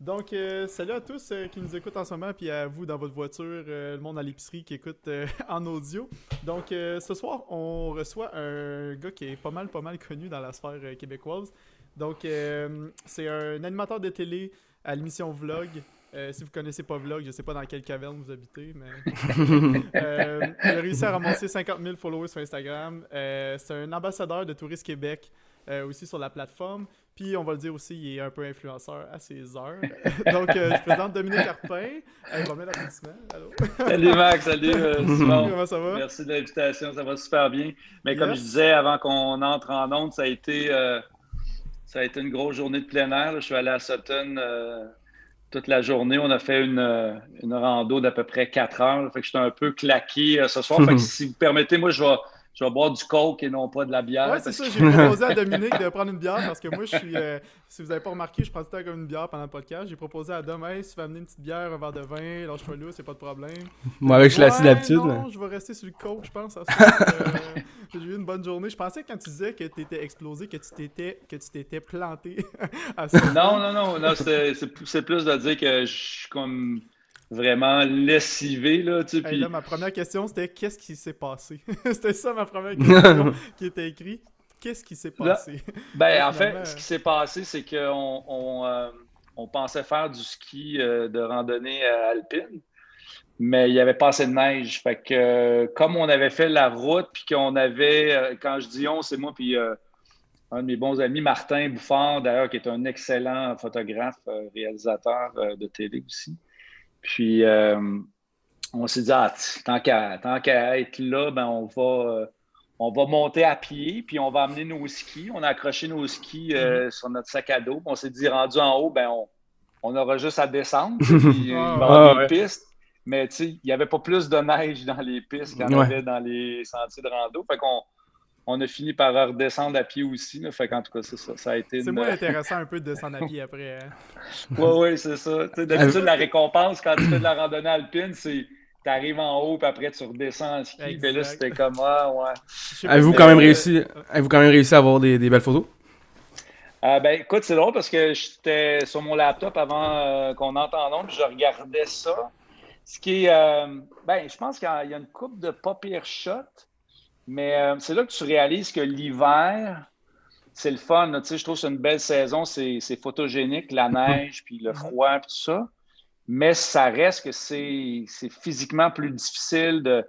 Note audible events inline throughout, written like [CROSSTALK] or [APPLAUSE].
Donc, euh, salut à tous euh, qui nous écoutent en ce moment, puis à vous dans votre voiture, euh, le monde à l'épicerie qui écoute [LAUGHS] en audio. Donc, ce soir, on reçoit un gars qui est pas mal, pas mal connu dans la sphère québécoise. Donc, c'est un animateur de télé à l'émission Vlog. si vous connaissez pas Vlog, je sais pas dans quelle caverne vous habitez, mais. [LAUGHS] il a réussi à ramasser 50 000 followers sur Instagram. c'est un ambassadeur de Tourisme Québec aussi sur la plateforme. Puis, on va le dire aussi, il est un peu influenceur à ses heures. [LAUGHS] Donc, euh, je présente Dominique Carpin. Va mettre l'applaudissement. Allô? salut Max, salut euh, [LAUGHS] Simon. Comment ça va? Merci de l'invitation, ça va super bien. Mais comme je disais avant qu'on entre en onde, ça a été, euh, ça a été une grosse journée de plein air. Je suis allé à Sutton toute la journée. On a fait une, une rando d'à peu près 4 heures. Fait que j'étais un peu claqué ce soir. Fait que [LAUGHS] si vous permettez, moi, je vais je vais boire du coke et non pas de la bière. Ouais, c'est ça. J'ai [LAUGHS] proposé à Dominique de prendre une bière parce que moi, je suis. Euh, si vous n'avez pas remarqué, je prends tout le temps comme une bière pendant le podcast. J'ai proposé à Dom, hey, si tu veux amener une petite bière, un verre de vin, lâche-moi là, c'est pas de problème. Moi, avec, je suis assis d'habitude. Non, je vais rester sur le coke, je pense. euh, j'ai eu une bonne journée. Je pensais que quand tu disais que tu étais explosé, que tu t'étais, que tu t'étais planté [LAUGHS] à. Non, non, non. non c'est plus de dire que je suis comme vraiment lessivé. Là, tu là, ma première question, c'était qu'est-ce qui s'est passé? [LAUGHS] c'était ça ma première question [LAUGHS] qui était écrite. Qu'est-ce qui s'est passé? [LAUGHS] ben, en fait, ce qui s'est passé, c'est qu'on on, euh, on, pensait faire du ski euh, de randonnée alpine, mais il n'y avait pas assez de neige. Fait que comme on avait fait la route, puis qu'on avait, euh, quand je dis on, c'est moi, puis un de mes bons amis, Martin Bouffard, d'ailleurs, qui est un excellent photographe, réalisateur de télé aussi. Puis, euh, on s'est dit, ah, tant qu'à être là, ben, on, va, euh, on va monter à pied, puis on va amener nos skis. On a accroché nos skis euh, mhm. sur notre sac à dos. On s'est dit, rendu en haut, ben, on, aura juste à descendre. [LAUGHS] Puis, y avoir ah, des pistes. Mais il n'y avait pas plus de neige dans les pistes qu'il y en avait dans les sentiers de rando. Fait qu'on on a fini par redescendre à pied aussi. Là. Fait qu'en tout cas, c'est ça. Ça a été. C'est moins intéressant un peu de descendre à [LAUGHS] pied après. Oui, hein. oui, c'est ça. D'habitude, la récompense quand tu fais de la randonnée alpine, c'est tu arrives en haut, puis après tu redescends en ski. Puis là, c'était comme ah, ouais. Avez-vous quand, même réussi... Avez quand même réussi à avoir des, belles photos? Euh, ben, écoute, c'est drôle parce que j'étais sur mon laptop avant euh, qu'on entende puis je regardais ça. Ce qui est. Euh, ben, je pense qu'il y a une coupe de pas pire shot. Mais euh, c'est là que tu réalises que l'hiver, c'est le fun. Tu sais, je trouve que c'est une belle saison, c'est photogénique, la neige, puis le froid, puis tout ça. Mais ça reste que c'est physiquement plus difficile de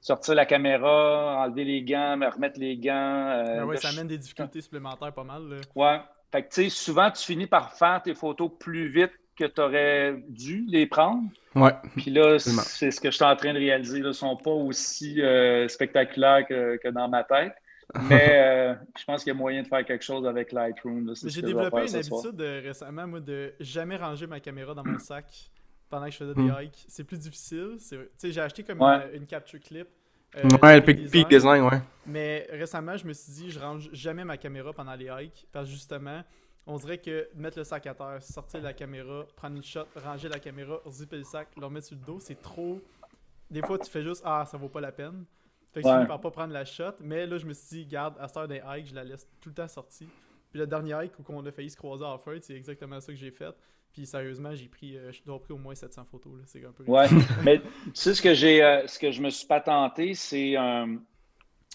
sortir la caméra, enlever les gants, me remettre les gants. Euh, ah ça amène des difficultés supplémentaires pas mal. Là. Ouais. Fait que, tu sais, souvent, tu finis par faire tes photos plus vite que tu aurais dû les prendre. Ouais. Puis là, c'est ce que je suis en train de réaliser. Ils ne sont pas aussi euh, spectaculaires que, dans ma tête. Mais [LAUGHS] euh, je pense qu'il y a moyen de faire quelque chose avec Lightroom. J'ai développé une habitude euh, récemment, moi, de jamais ranger ma caméra dans mon sac pendant que je faisais des hmm. hikes. C'est plus difficile. J'ai acheté comme une, capture clip. ouais, le peak design, ouais. Mais récemment, je me suis dit, je range jamais ma caméra pendant les hikes. Parce que justement, on dirait que mettre le sac à terre, sortir la caméra, prendre une shot, ranger la caméra, zipper le sac, le remettre sur le dos, c'est trop. Des fois, tu fais juste Ah, ça vaut pas la peine. Fait que je pas prendre la shot. Mais là, je me suis dit, garde, à cette des hikes, je la laisse tout le temps sortie. Puis le dernier hike où on a failli se croiser à off c'est exactement ça que j'ai fait. Puis sérieusement, j'ai pris, euh, je dois pris au moins 700 photos. C'est un peu. Ouais, [LAUGHS] mais tu sais, ce que j'ai, euh, ce que je me suis patenté, c'est. Euh,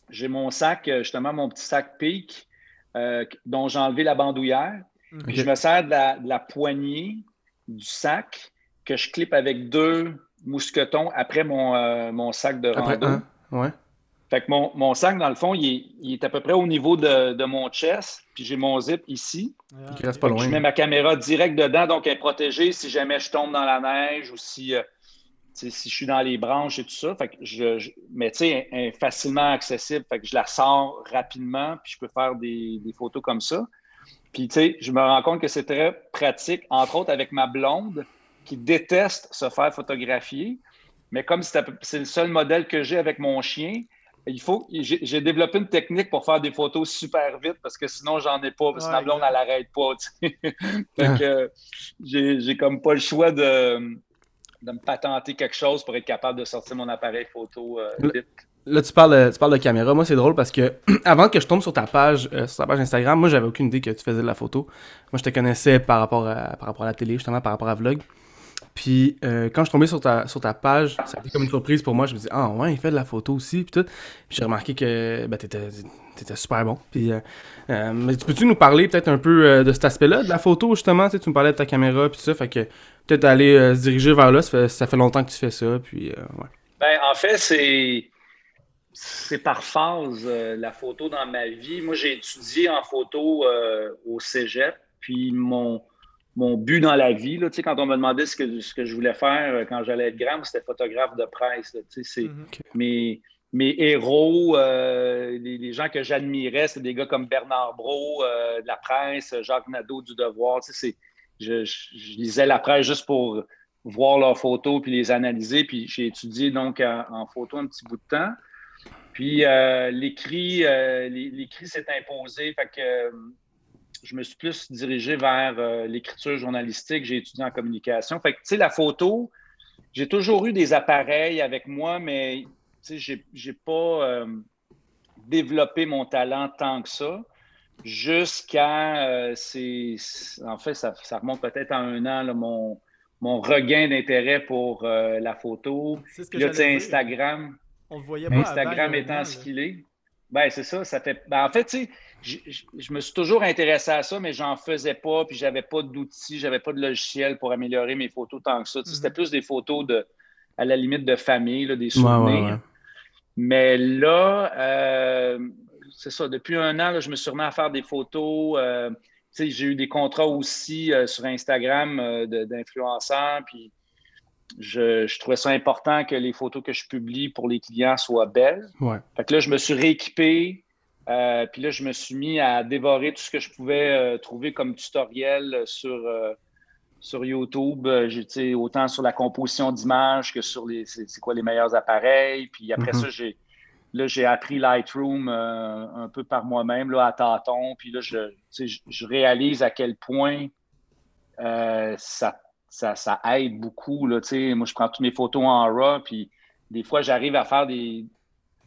j'ai mon sac, justement, mon petit sac Peak euh, dont j'ai enlevé la bandoulière. Je me sers de la, poignée du sac que je clip avec deux mousquetons après mon, euh, mon sac de rando. Ouais. Fait que mon, mon, sac, dans le fond, il est, à peu près au niveau de, de mon chest, puis j'ai mon zip ici. reste pas loin. Je mets ma caméra direct dedans, donc elle est protégée si jamais je tombe dans la neige ou si euh, si je suis dans les branches et tout ça, fait que je, mais tu sais, facilement accessible, fait que je la sors rapidement, puis je peux faire des, photos comme ça. Puis tu sais, je me rends compte que c'est très pratique, entre autres avec ma blonde qui déteste se faire photographier, mais comme c'est le seul modèle que j'ai avec mon chien, il faut, j'ai développé une technique pour faire des photos super vite parce que sinon j'en ai pas, parce que ma blonde elle arrête pas. [LAUGHS] fait que j'ai comme pas le choix de de me patenter quelque chose pour être capable de sortir mon appareil photo euh, vite. là, tu parles, de- tu parles de caméra. Moi, c'est drôle parce que [CLEARS THROAT] avant que je tombe sur ta page, euh, sur ta page Instagram, moi, j'avais aucune idée que tu faisais de la photo. Moi, je te connaissais par rapport à, par rapport à la télé, justement, par rapport à Vlog. Puis, euh, quand je suis tombé sur ta, sur ta page, ça a été comme une surprise pour moi. Je me dis, ah ouais, il fait de la photo aussi, puis tout. J'ai remarqué que ben, t'étais, super bon. Puis, euh, euh, mais tu peux-tu nous parler peut-être un peu de cet aspect-là, de la photo, justement? Tu sais, tu me parlais de ta caméra, puis ça. Fait que peut-être aller se diriger vers là. Ça fait, ça fait longtemps que tu fais ça, puis ouais. Ben, en fait, c'est c'est par phase la photo dans ma vie. Moi, j'ai étudié en photo au cégep, puis mon, mon but dans la vie, là, tu sais, quand on me demandait ce que, ce que je voulais faire euh, quand j'allais être grand, c'était photographe de presse. là, tu sais, c'est Mhm. mes, mes héros, euh, les, les gens que j'admirais, c'est des gars comme Bernard Brault euh, de la presse, Jacques Nadeau du Devoir. Tu sais, c'est- je, je- je lisais la presse juste pour voir leurs photos puis les analyser. Puis j'ai étudié donc en, en photo un petit bout de temps. Puis euh, l'écrit, euh, l'é- l'écrit s'est imposé. Fait que euh, je me suis plus dirigé vers euh, l'écriture journalistique. J'ai étudié en communication. Fait que, tu sais, la photo, j'ai toujours eu des appareils avec moi, mais tu sais, j'ai, pas euh, développé mon talent tant que ça. Jusqu'à, euh, c'est, en fait, ça, ça remonte peut-être à un an, là, mon, mon regain d'intérêt pour la photo. C'est ce que là. Instagram, On le voyait pas Instagram étant an, ce qu'il est. Ben, c'est ça, ça fait. Ben, en fait, tu sais, je, me suis toujours intéressé à ça, mais j'en faisais pas, puis j'avais pas d'outils, j'avais pas de logiciel pour améliorer mes photos tant que ça. Sais, Mhm. C'était plus des photos de, à la limite de famille, là, des souvenirs. ouais, ouais. Mais là, euh, c'est ça, depuis un an, là, je me suis remis à faire des photos. euh, tu sais, j'ai eu des contrats aussi euh, sur Instagram euh, d'influenceurs, puis je, je trouvais ça important que les photos que je publie pour les clients soient belles. Ouais. Fait que là, je me suis rééquipé. euh, puis là, je me suis mis à dévorer tout ce que je pouvais euh, trouver comme tutoriel sur, euh, sur YouTube. J'ai, tu sais, autant sur la composition d'images que sur les c'est, quoi les meilleurs appareils. Puis après Mhm. ça, j'ai là, j'ai appris Lightroom un peu par moi-même là, à tâtons. Puis là, je, je, je réalise à quel point ça, ça, ça aide beaucoup. Là, moi, je prends toutes mes photos en RAW. Puis des fois, j'arrive à faire des,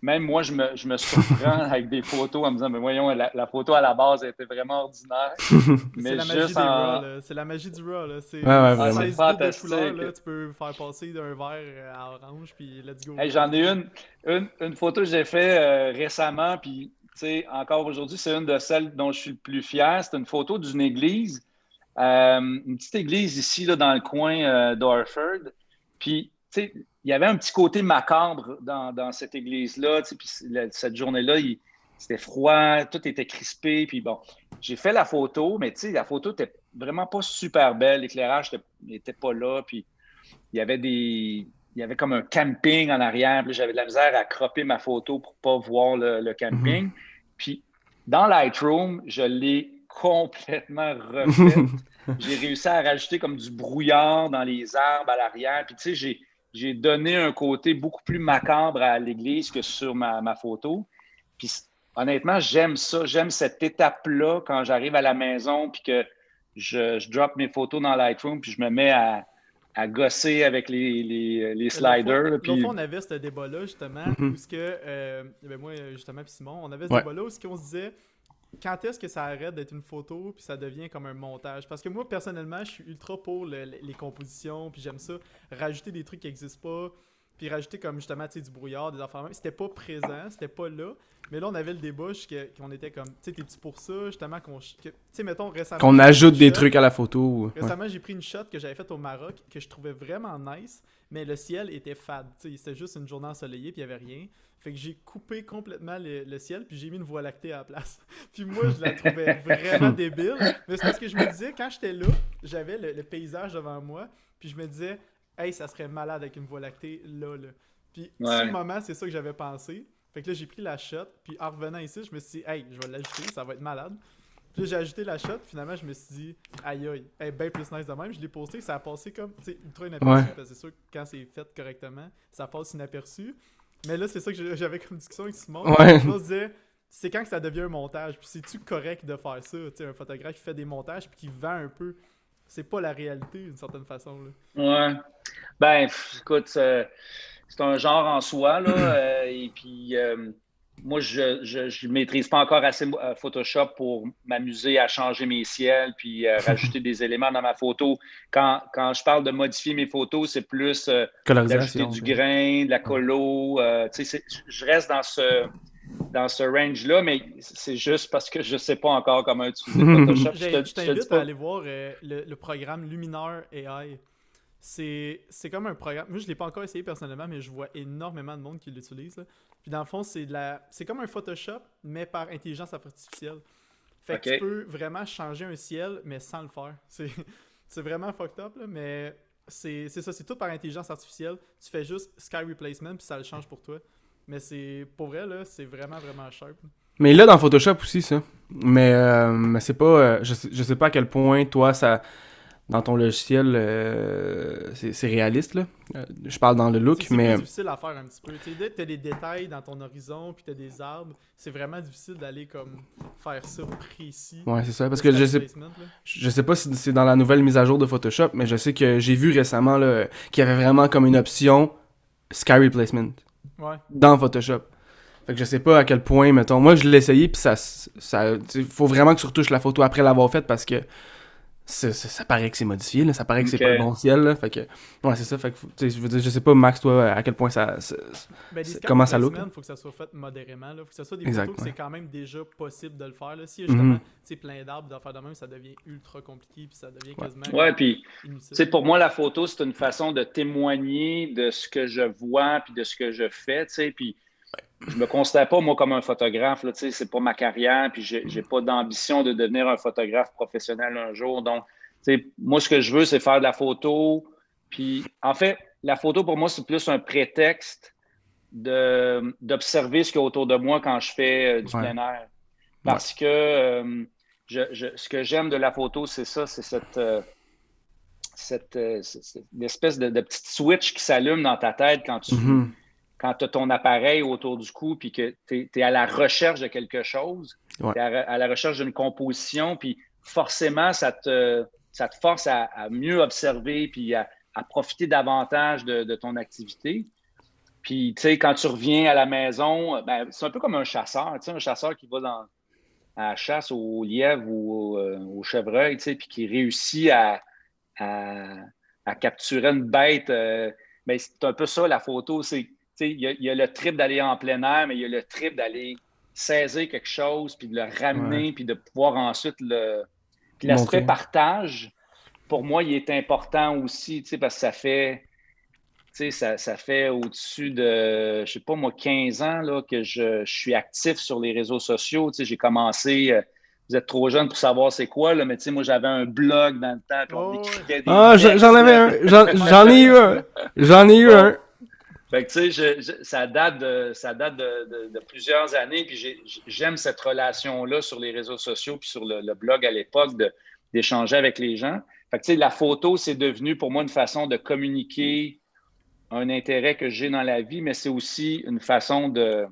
même moi, je me, je me surprends [LAUGHS] avec des photos en me disant, mais voyons, la, la photo à la base elle était vraiment ordinaire. [LAUGHS] C'est mais la magie juste des en- RAW, là. C'est la magie du RAW, là. C'est Ouais, ouais, en vraiment. 16 bits de Fantastique. couleurs, là, tu peux faire passer d'un vert à orange, puis let's go. Hey, J'en ai une, une, une photo que j'ai faite euh, récemment, puis tu sais, encore aujourd'hui, c'est une de celles dont je suis le plus fier. C'est une photo d'une église, une petite église ici, là, dans le coin euh, d'Orford. Puis, tu sais, il y avait un petit côté macabre dans, dans cette église-là. Puis cette journée-là, c'était froid, tout était crispé. Puis bon, j'ai fait la photo, mais tu sais, la photo était vraiment pas super belle. L'éclairage n'était pas là. Puis il y avait des. Il y avait comme un camping en arrière. Puis j'avais de la misère à cropper ma photo pour pas voir le, le camping. Puis dans Lightroom, je l'ai complètement refait. [LAUGHS] j'ai réussi à rajouter comme du brouillard dans les arbres à l'arrière. Puis tu sais, j'ai, j'ai donné un côté beaucoup plus macabre à l'église que sur ma, ma photo. Puis honnêtement, j'aime ça. J'aime cette étape-là quand j'arrive à la maison puis que je, je drop mes photos dans Lightroom puis je me mets à, à gosser avec les, les, les sliders. L'autre puis- fois, on avait ce débat-là, justement, Mhm. où ce que, euh, ben moi, justement, puis Simon, on avait ce Ouais. débat-là où ce qu'on se disait, quand est-ce que ça arrête d'être une photo, puis ça devient comme un montage? Parce que moi, personnellement, je suis ultra pour le- le- les compositions, puis j'aime ça, rajouter des trucs qui n'existent pas, puis rajouter comme, justement, tu sais, du brouillard, des affaires. C'était pas présent, c'était pas là, mais là, on avait le débat, qu'on était comme, tu sais, t'es-tu pour ça, justement, qu'on... Tu sais, mettons, récemment... Qu'on ajoute des shot- trucs à la photo. ouais. Récemment, j'ai pris une shot que j'avais faite au Maroc que je trouvais vraiment nice, mais le ciel était fade. tu sais, C'était juste une journée ensoleillée puis il n'y avait rien. Fait que j'ai coupé complètement le, le ciel puis j'ai mis une voie lactée à la place. [LAUGHS] puis moi, je la trouvais [LAUGHS] vraiment débile. Mais c'est parce que je me disais, quand j'étais là, j'avais le, le paysage devant moi puis je me disais, hey, ça serait malade avec une voie lactée là, là. Puis Ouais. sur le moment, c'est ça que j'avais pensé. Fait que là, j'ai pris la shot puis en revenant ici, je me suis dit, hey, je vais l'ajouter, ça va être malade. Puis j'ai ajouté la shot, finalement, je me suis dit, aïe aïe, elle est bien plus nice de même. Je l'ai posté, ça a passé comme, tu sais, ultra inaperçu, Ouais. parce que c'est sûr que quand c'est fait correctement, ça passe inaperçu. Mais là, c'est ça que j'avais comme discussion avec Simon. Ouais. On se disait, c'est quand que ça devient un montage, puis c'est-tu correct de faire ça? Tu sais, un photographe qui fait des montages, puis qui vend un peu. C'est pas la réalité, d'une certaine façon. Là. Ouais. Ben, pff, écoute, euh, c'est un genre en soi. Là, [CLEARS THROAT] et puis, moi, je ne maîtrise pas encore assez Photoshop pour m'amuser à changer mes ciels puis [LAUGHS] rajouter des éléments dans ma photo. Quand, quand, je parle de modifier mes photos, c'est plus d'ajouter du grain, de la colo. je reste dans ce dans ce range-là, mais c'est juste parce que je ne sais pas encore comment utiliser [LAUGHS] Photoshop. je t'invite à aller voir euh, le, programme Luminar AI. C'est comme un programme. Moi, je ne l'ai pas encore essayé personnellement, mais je vois énormément de monde qui l'utilise. Puis dans le fond, c'est la... comme un Photoshop, mais par intelligence artificielle. Fait que tu peux vraiment changer un ciel, mais sans le faire. [LAUGHS] C'est vraiment fucked up, là, mais c'est ça, c'est tout par intelligence artificielle. Tu fais juste sky replacement, puis ça le change pour toi. Mais c'est pour vrai, là, c'est vraiment, vraiment sharp. Mais là, dans Photoshop aussi, ça. Mais, euh, mais c'est pas. Euh, je, sais, je sais pas à quel point, toi, ça. Dans ton logiciel, euh, c'est réaliste, là. je parle dans le look, mais. C'est difficile à faire un petit peu. Tu as des détails dans ton horizon, puis tu as des arbres. C'est vraiment difficile d'aller comme faire ça précis. Ouais, c'est ça. Parce que je sais, je sais pas si c'est dans la nouvelle mise à jour de Photoshop, mais je sais que j'ai vu récemment qu'il y avait vraiment comme une option Sky Replacement dans Photoshop. Fait que je sais pas à quel point, mettons. Moi, je l'ai essayé, puis ça. ça faut vraiment que tu retouches la photo après l'avoir faite parce que ça paraît que c'est modifié, là, ça paraît que c'est pas le bon ciel. Là, fait que, ouais, c'est ça. Fait que, je veux dire, je sais pas, Max, toi, à quel point ça. Ben, comment ça look? Il faut que ça soit fait modérément. Il faut que ça soit des photos que c'est quand même déjà possible de le faire. Là. Y a justement mm plein d'arbres, de faire de même, ça devient ultra compliqué. Puis ça devient quasiment. Ouais, puis pour moi, la photo, c'est une façon de témoigner de ce que je vois puis de ce que je fais. Puis je me considère pas, moi, comme un photographe. Ce n'est pas ma carrière, puis je n'ai pas d'ambition de devenir un photographe professionnel un jour. Donc, moi, ce que je veux, c'est faire de la photo. Puis, en fait, la photo, pour moi, c'est plus un prétexte d'observer ce qu'il y a autour de moi quand je fais euh, du plein air. Parce que euh, ce que j'aime de la photo, c'est ça, c'est cette, euh, cette, espèce de, petite switch qui s'allume dans ta tête quand tu, mm-hmm quand tu as ton appareil autour du cou puis que tu es, à la recherche de quelque chose, tu es à, la recherche d'une composition, puis forcément, ça te, ça te force à, mieux observer puis à, profiter davantage de, ton activité. Puis, tu sais, quand tu reviens à la maison, ben, c'est un peu comme un chasseur, tu sais, un chasseur qui va dans, à la chasse au lièvre ou au, chevreuil, tu sais, puis qui réussit à, capturer une bête. Euh, ben, c'est un peu ça, la photo. C'est il y, a le trip d'aller en plein air, mais il y a le trip d'aller saisir quelque chose, puis de le ramener, puis de pouvoir ensuite le. Puis l'aspect partage, pour moi, il est important aussi, parce que ça fait. Ça, ça fait au-dessus de, je sais pas moi, 15 ans là, que je, suis actif sur les réseaux sociaux. J'ai commencé, euh, vous êtes trop jeune pour savoir c'est quoi, là, mais moi j'avais un blog dans le temps, puis on oh, écrivait des Ah, j'en avais un, j'en ai eu un, j'en ai eu un. Fait tu sais, ça date, de, plusieurs années, puis j'aime cette relation-là sur les réseaux sociaux, puis sur le, blog à l'époque, d'échanger avec les gens. Fait sais, la photo, c'est devenu pour moi une façon de communiquer un intérêt que j'ai dans la vie, mais c'est aussi une façon de,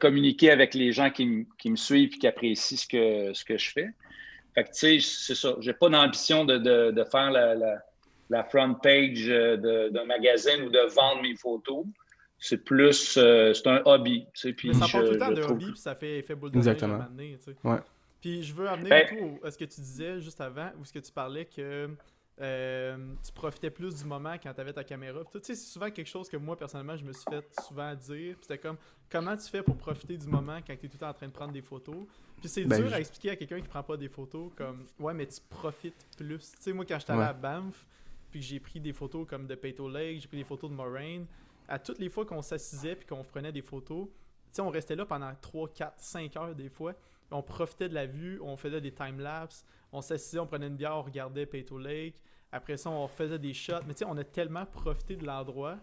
communiquer avec les gens qui, me suivent et qui apprécient ce que, que je fais. Fait sais, c'est ça. J'ai pas d'ambition de, faire la front page euh, d'un magazine ou de vendre mes photos. C'est plus, euh, c'est un hobby. Tu sais, puis Mais ça part tout le temps de hobby, puis ça fait effet boule de Exactement. tu sais. ouais. Puis je veux amener ben, à ce que tu disais juste avant, ou ce que tu parlais que euh, tu profitais plus du moment quand tu avais ta caméra. Tu sais, c'est souvent quelque chose que moi, personnellement, je me suis fait souvent dire. C'était comme, comment tu fais pour profiter du moment quand tu es tout le temps en train de prendre des photos? Puis c'est ben, dur à expliquer à quelqu'un qui prend pas des photos comme, ouais, mais tu profites plus. Tu sais, moi, quand j'étais allé à Banff, puis j'ai pris des photos comme de Peyto Lake, j'ai pris des photos de Moraine. À toutes les fois qu'on s'assisait puis qu'on prenait des photos, on restait là pendant 3, 4, 5 heures des fois. On profitait de la vue, on faisait des time-lapse, on s'assisait, on prenait une bière, on regardait Peyto Lake. Après ça, on faisait des shots. Mais tu sais, on a tellement profité de l'endroit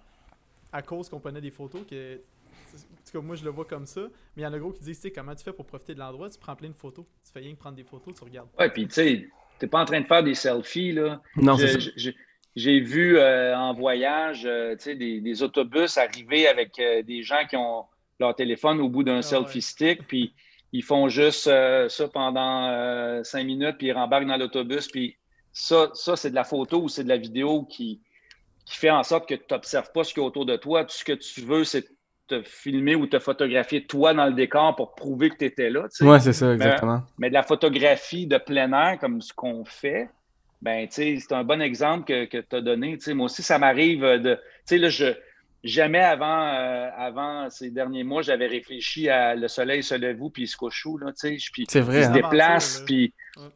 à cause qu'on prenait des photos que. En tout cas, moi, je le vois comme ça. Mais il y en a gros qui disent, tu sais, comment tu fais pour profiter de l'endroit? Tu prends plein de photos. Tu fais rien que prendre des photos, tu regardes. Ouais, puis tu sais, t'es pas en train de faire des selfies, là. Non, c'est j'ai vu euh, en voyage euh, des, des, autobus arriver avec euh, des gens qui ont leur téléphone au bout d'un ah selfie stick, puis ils font juste ça pendant cinq minutes, puis ils rembarquent dans l'autobus. Puis ça, ça c'est de la photo ou c'est de la vidéo qui, qui fait en sorte que tu n'observes pas ce qu'il y a autour de toi. Tout ce que tu veux, c'est te filmer ou te photographier toi dans le décor pour prouver que tu étais là. Oui, c'est ça, exactement. Mais, de la photographie de plein air, comme ce qu'on fait, ben, c'est un bon exemple que, que tu as donné. moi aussi, ça m'arrive de. Tu sais, là, je jamais avant, euh, avant ces derniers mois, j'avais réfléchi à le soleil se lève où, puis il se couche où, là, tu sais. C'est vrai. Il se hein? déplace, puis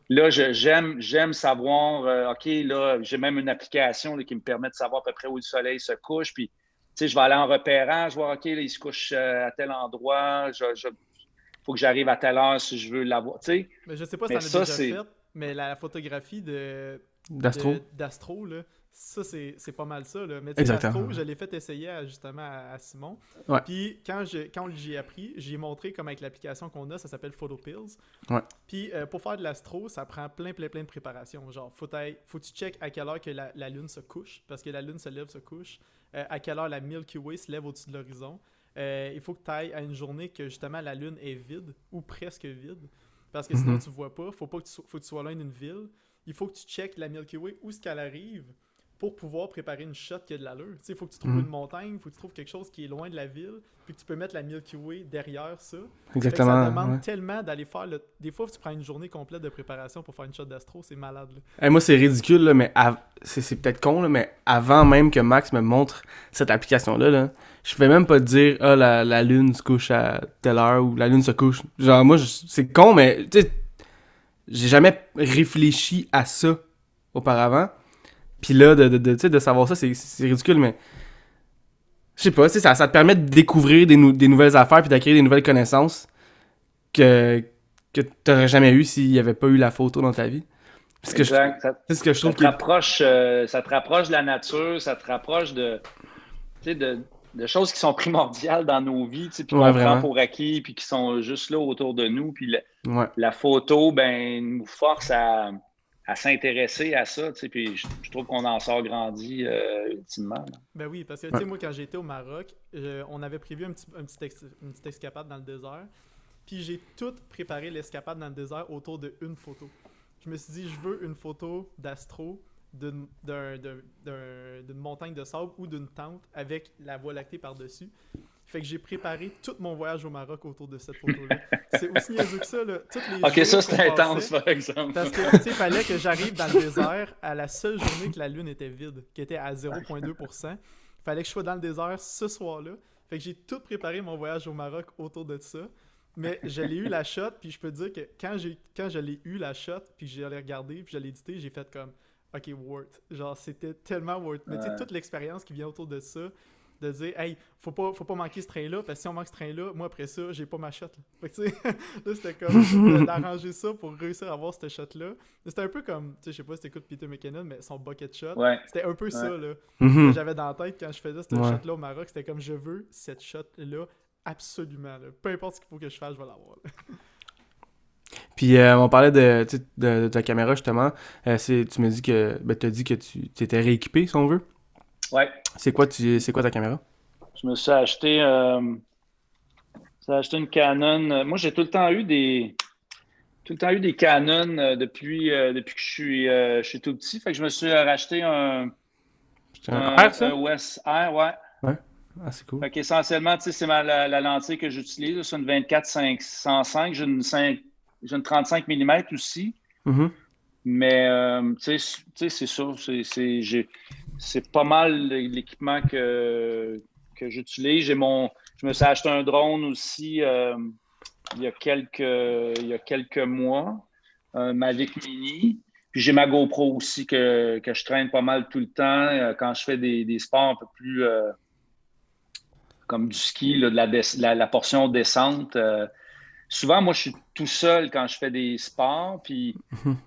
là, j'aime, j'aime savoir, euh, OK, là, j'ai même une application qui me permet de savoir à peu près où le soleil se couche, puis, tu sais, je vais aller en repérant, je vois, OK, là, il se couche euh, à tel endroit, je, faut que j'arrive à telle heure si je veux l'avoir, tu sais. Mais je sais pas si ça, déjà fait, mais la photographie de... D'Astro. D'Astro, là ça, c'est pas mal ça. Là. Mais je l'ai fait essayer justement à, Simon. Puis quand, je, quand j'ai appris, j'ai montré comme avec l'application qu'on a, ça s'appelle PhotoPills. Ouais. Puis euh, pour faire de l'astro, ça prend plein, plein, plein de préparation. Genre, faut, faut que tu check à quelle heure que la, Lune se couche, parce que la Lune se lève, se couche. Euh, à quelle heure la Milky Way se lève au-dessus de l'horizon. Euh, il faut que tu ailles à une journée que justement la Lune est vide ou presque vide. Parce que sinon, mhm. tu vois pas. Faut pas que tu, faut que tu sois loin d'une ville. Il faut que tu checkes la Milky Way où est-ce qu'elle arrive pour pouvoir préparer une shot qui a de l'allure. Il faut que tu trouves mhm. une montagne, il faut que tu trouves quelque chose qui est loin de la ville, puis que tu peux mettre la Milky Way derrière ça. Exactement. Ça demande tellement d'aller faire le... Des fois, tu prends une journée complète de préparation pour faire une shot d'astro, c'est malade. moi, c'est ridicule, mais c'est peut-être con, mais avant même que Max me montre cette application-là, là, je vais même pas te dire ah, la, la, lune se couche à telle heure ou la lune se couche. Genre, moi, c'est con, mais tu sais, j'ai jamais réfléchi à ça auparavant. Puis là, de, de, de, de savoir ça, c'est ridicule, mais. Je sais pas, ça, ça te permet de découvrir des, des nouvelles affaires puis d'acquérir des nouvelles connaissances que, que tu n'aurais jamais eu s'il n'y avait pas eu la photo dans ta vie. C'est ce que je trouve. Ça te, rapproche, euh, ça te rapproche de la nature, ça te rapproche de, de, de choses qui sont primordiales dans nos vies, puis qu'on prend pour acquis, puis qui sont juste là autour de nous. Puis la photo, ben, nous force à, à s'intéresser à ça, tu sais, puis je, trouve qu'on en sort grandi euh, ultimement. Ben oui, parce que, tu sais, moi, quand j'étais au Maroc, on avait prévu un petit, un petit une petite escapade dans le désert, puis j'ai tout préparé l'escapade dans le désert autour d'une photo. Je me suis dit, je veux une photo d'astro d'une montagne de sable ou d'une tente avec la voie lactée par-dessus. Fait que j'ai préparé tout mon voyage au Maroc autour de cette photo-là. c'est aussi niaiseux que ça, là. Toutes les ok, ça c'est intense, par exemple. Parce que, tu sais, il fallait que j'arrive dans le désert à la seule journée que la lune était vide, qui était à 0,2%. Il fallait que je sois dans le désert ce soir-là. Fait que j'ai tout préparé mon voyage au Maroc autour de ça. Mais je l'ai eu la shot, puis je peux te dire que quand, j'ai, quand je l'ai eu la shot, puis j'ai regardé, puis je l'ai édité, j'ai fait comme, ok, worth. Genre, c'était tellement worth. Mais tu sais, toute l'expérience qui vient autour de ça, de dire hey faut pas faut pas manquer ce train là parce que si on manque ce train là moi après ça j'ai pas ma shot là, fait que, [LAUGHS] là c'était comme d'arranger ça pour réussir à avoir cette shot là c'était un peu comme tu sais je sais pas si t'écoutes Peter McKinnon mais son bucket shot c'était un peu ça là mm-hmm. j'avais dans la tête quand je faisais cette shot là au Maroc c'était comme je veux cette shot là. Absolument peu importe ce qu'il faut que je fasse je vais l'avoir [LAUGHS] puis euh, on parlait de, de, ta caméra justement. Euh, tu me dis que ben, tu as dit que tu étais rééquipé si on veut. Ouais. C'est quoi, tu, c'est quoi ta caméra? Je me suis acheté, euh, acheté une Canon. Moi, j'ai tout le temps eu des, tout le temps eu des Canon euh, depuis, euh, depuis que je suis, je suis tout petit. Fait que je me suis racheté un, un, R, ça? OS R, ouais. Ouais. Ah, c'est cool. Fait qu'essentiellement, tu sais, c'est la, la, lentille que j'utilise. C'est une 24-505. J'ai une, une 35 mm aussi. Mm-hmm. Mais, tu sais, c'est ça. C'est, pas mal l'équipement que, que j'utilise. Mon, je me suis acheté un drone aussi euh, il, y a quelques, il y a quelques mois, un Mavic Mini. Puis j'ai ma GoPro aussi que, je traîne pas mal tout le temps euh, quand je fais des, sports un peu plus euh, comme du ski, de la, la, portion descente. souvent, moi, je suis tout seul quand je fais des sports. Puis mhm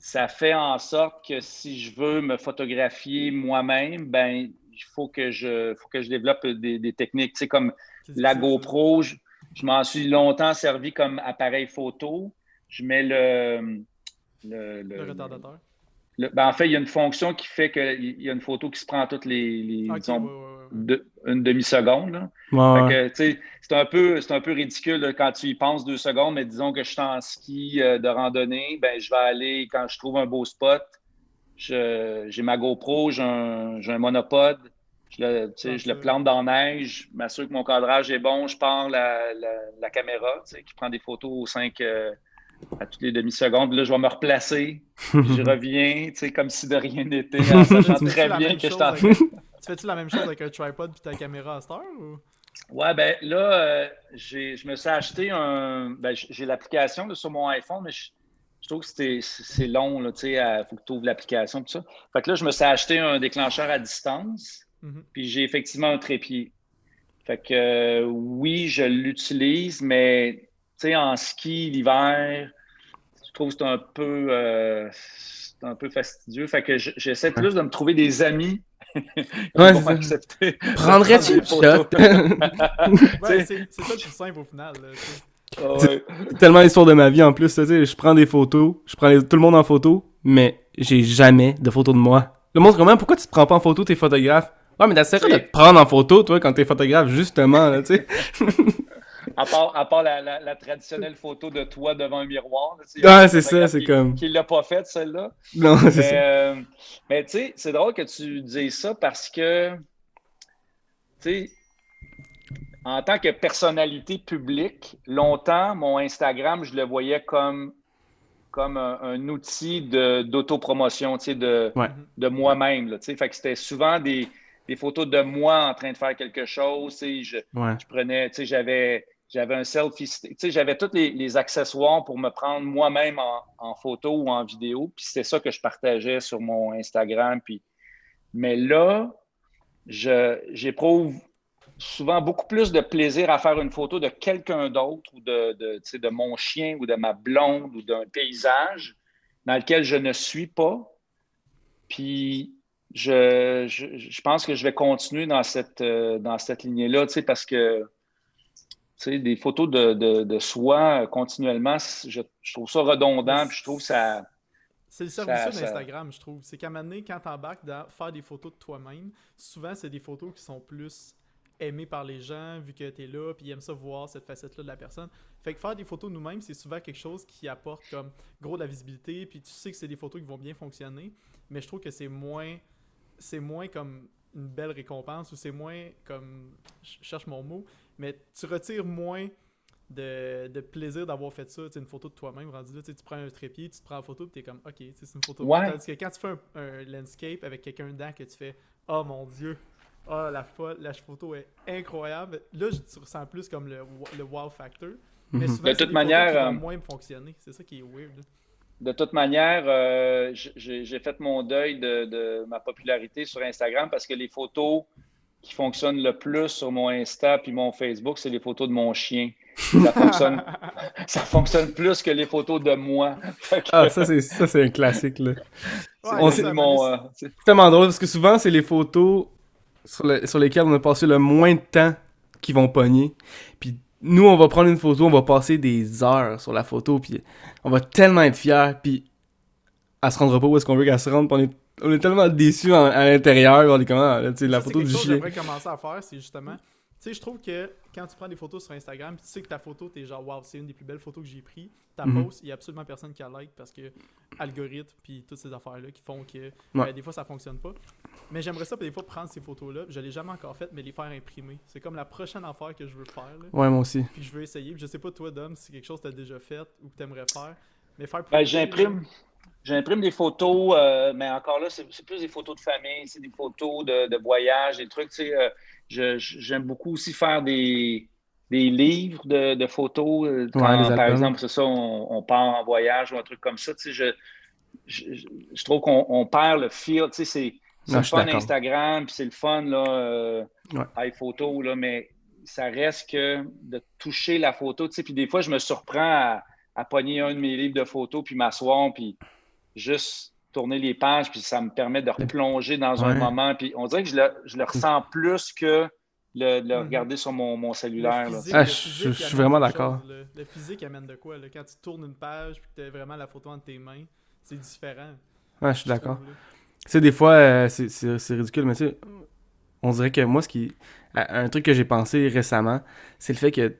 ça fait en sorte que si je veux me photographier moi-même, ben il faut que je faut que je développe des, techniques. Tu sais, comme la GoPro, je, m'en suis longtemps servi comme appareil photo. Je mets le, le, retardateur. Ben, en fait, il y a une fonction qui fait qu'il y a une photo qui se prend toutes les, une demi-seconde. c'est un, peu, un peu ridicule quand tu y penses deux secondes, mais disons que je suis en ski euh, de randonnée, ben, je vais aller, quand je trouve un beau spot, j'ai ma GoPro, j'ai un, un, monopode. Je le, je le plante dans la neige, m'assure que mon cadrage est bon, je pars la, la, la caméra qui prend des photos aux 5 euh, à toutes les demi-secondes. Là, je vais me replacer, [LAUGHS] je reviens, comme si de rien n'était, [LAUGHS] en sachant très bien que je t'en [LAUGHS] Tu fais-tu la même chose avec un tripod et ta caméra à cette heure? Ou... Ouais, ben là, euh, je me suis acheté un. Ben, j'ai l'application sur mon iPhone, mais je, trouve que c'est long, tu sais, il faut que tu ouvres l'application, tout ça. Fait que là, je me suis acheté un déclencheur à distance, mhm. puis j'ai effectivement un trépied. Fait que euh, oui, je l'utilise, mais tu sais, en ski l'hiver, je trouve que c'est un peu. Euh, un peu fastidieux. Fait que j'essaie plus de me trouver des amis [LAUGHS] ouais, Prendrais-tu une [LAUGHS] shot? [LAUGHS] ouais, c'est ça le plus simple au final. c'est tellement l'histoire de ma vie en plus. Je prends des photos, je prends tout le monde en photo, mais j'ai jamais de photos de moi. Le monde, comment, pourquoi tu te prends pas en photo tes photographes? Ouais, mais t'as de te prendre en photo, toi, quand t'es photographe, justement, tu sais. À part, à part la, la, traditionnelle photo de toi devant un miroir. ah, c'est ça, c'est comme. Qui l'a pas faite, celle-là. Non, c'est ça. Euh, mais tu sais, c'est drôle que tu dises ça parce que, tu sais, en tant que personnalité publique, longtemps, mon Instagram, je le voyais comme, comme un, outil d'autopromotion, tu sais, de, de moi-même. Fait que c'était souvent des, des photos de moi en train de faire quelque chose. Je, je prenais, j'avais j'avais un selfie stick. J'avais tous les, accessoires pour me prendre moi-même en, photo ou en vidéo. Puis c'était ça que je partageais sur mon Instagram. Puis... Mais là, j'éprouve souvent beaucoup plus de plaisir à faire une photo de quelqu'un d'autre ou de, de, de mon chien ou de ma blonde ou d'un paysage dans lequel je ne suis pas. Puis je, je, pense que je vais continuer dans cette, euh, dans cette lignée-là, parce que des photos de, de, soi continuellement, je, trouve ça redondant, puis je trouve ça. C'est le service d'Instagram, je trouve. C'est qu'à un moment donné, quand t'embarques dans faire des photos de toi-même, souvent c'est des photos qui sont plus aimées par les gens, vu que tu es là, puis ils aiment ça voir cette facette-là de la personne. Fait que faire des photos nous-mêmes, c'est souvent quelque chose qui apporte comme gros de la visibilité, puis tu sais que c'est des photos qui vont bien fonctionner, mais je trouve que c'est moins c'est moins comme une belle récompense ou c'est moins comme je cherche mon mot mais tu retires moins de, plaisir d'avoir fait ça, une photo de toi-même rendu là, tu prends un trépied, tu te prends en photo, tu es comme OK, c'est une photo. Ouais. Tandis que quand tu fais un, landscape avec quelqu'un dedans que tu fais Oh mon dieu, oh la folle, la photo est incroyable. Là, tu ressens plus comme le, le wow factor. Mais mhm. souvent, de toute manière, euh, moins fonctionner. C'est ça qui est weird. De toute manière, euh, j'ai fait mon deuil de, de, ma popularité sur Instagram parce que les photos qui fonctionne le plus sur mon Insta puis mon Facebook, c'est les photos de mon chien. Ça fonctionne, [LAUGHS] ça fonctionne plus que les photos de moi. Ah, ça, c'est un classique. Là. c'est euh, tellement drôle parce que souvent, c'est les photos sur, sur, lesquelles on a passé le moins de temps qui vont pogner. Puis nous, on va prendre une photo, on va passer des heures sur la photo, puis on va tellement être fiers, puis elle se rendra pas où est-ce qu'on veut qu'elle se rende, puis on est on est tellement déçus à l'intérieur, on est comment, là, la photo du chien. Ce que j'aimerais commencer à faire, c'est justement, tu sais, je trouve que quand tu prends des photos sur Instagram, tu sais que ta photo, t'es genre, waouh, c'est une des plus belles photos que j'ai pris. Ta mhm. post, il y a absolument personne qui a like parce que algorithme puis toutes ces affaires-là qui font que ben, des fois ça fonctionne pas. Mais j'aimerais ça, des fois, prendre ces photos-là. Je l'ai jamais encore fait, mais les faire imprimer. C'est comme la prochaine affaire que je veux faire. Là. Ouais, moi aussi. Puis je veux essayer. je sais pas, toi, Dom, si c'est quelque chose que tu as déjà fait ou que tu aimerais faire. Mais faire ben, j'imprime. J'imprime des photos, euh, mais encore là, c'est plus des photos de famille, c'est des photos de, de, voyage, des trucs. Tu sais, euh, J'aime beaucoup aussi faire des, des livres de, de photos. Euh, par exemple, c'est ça, on, part en voyage ou un truc comme ça. Tu sais, je, je, trouve qu'on perd le feel. Tu sais, c'est le fun Instagram, puis c'est le fun, là, ouais. photo, là, mais ça reste que de toucher la photo. Tu sais, puis des fois, je me surprends à, à pogner un de mes livres de photos, puis m'asseoir, puis juste tourner les pages, puis ça me permet de replonger dans un moment. Puis on dirait que je le, je le ressens [LAUGHS] plus que le, le mhm. regarder sur mon, mon cellulaire. ah, je, suis vraiment d'accord. Le, physique amène de quoi? Là? Quand tu tournes une page puis que tu as vraiment la photo entre tes mains, c'est différent. Ouais, je suis d'accord. Tu sais, des fois, euh, c'est ridicule, mais tu sais, on dirait que moi, ce qui. Un truc que j'ai pensé récemment, c'est le fait que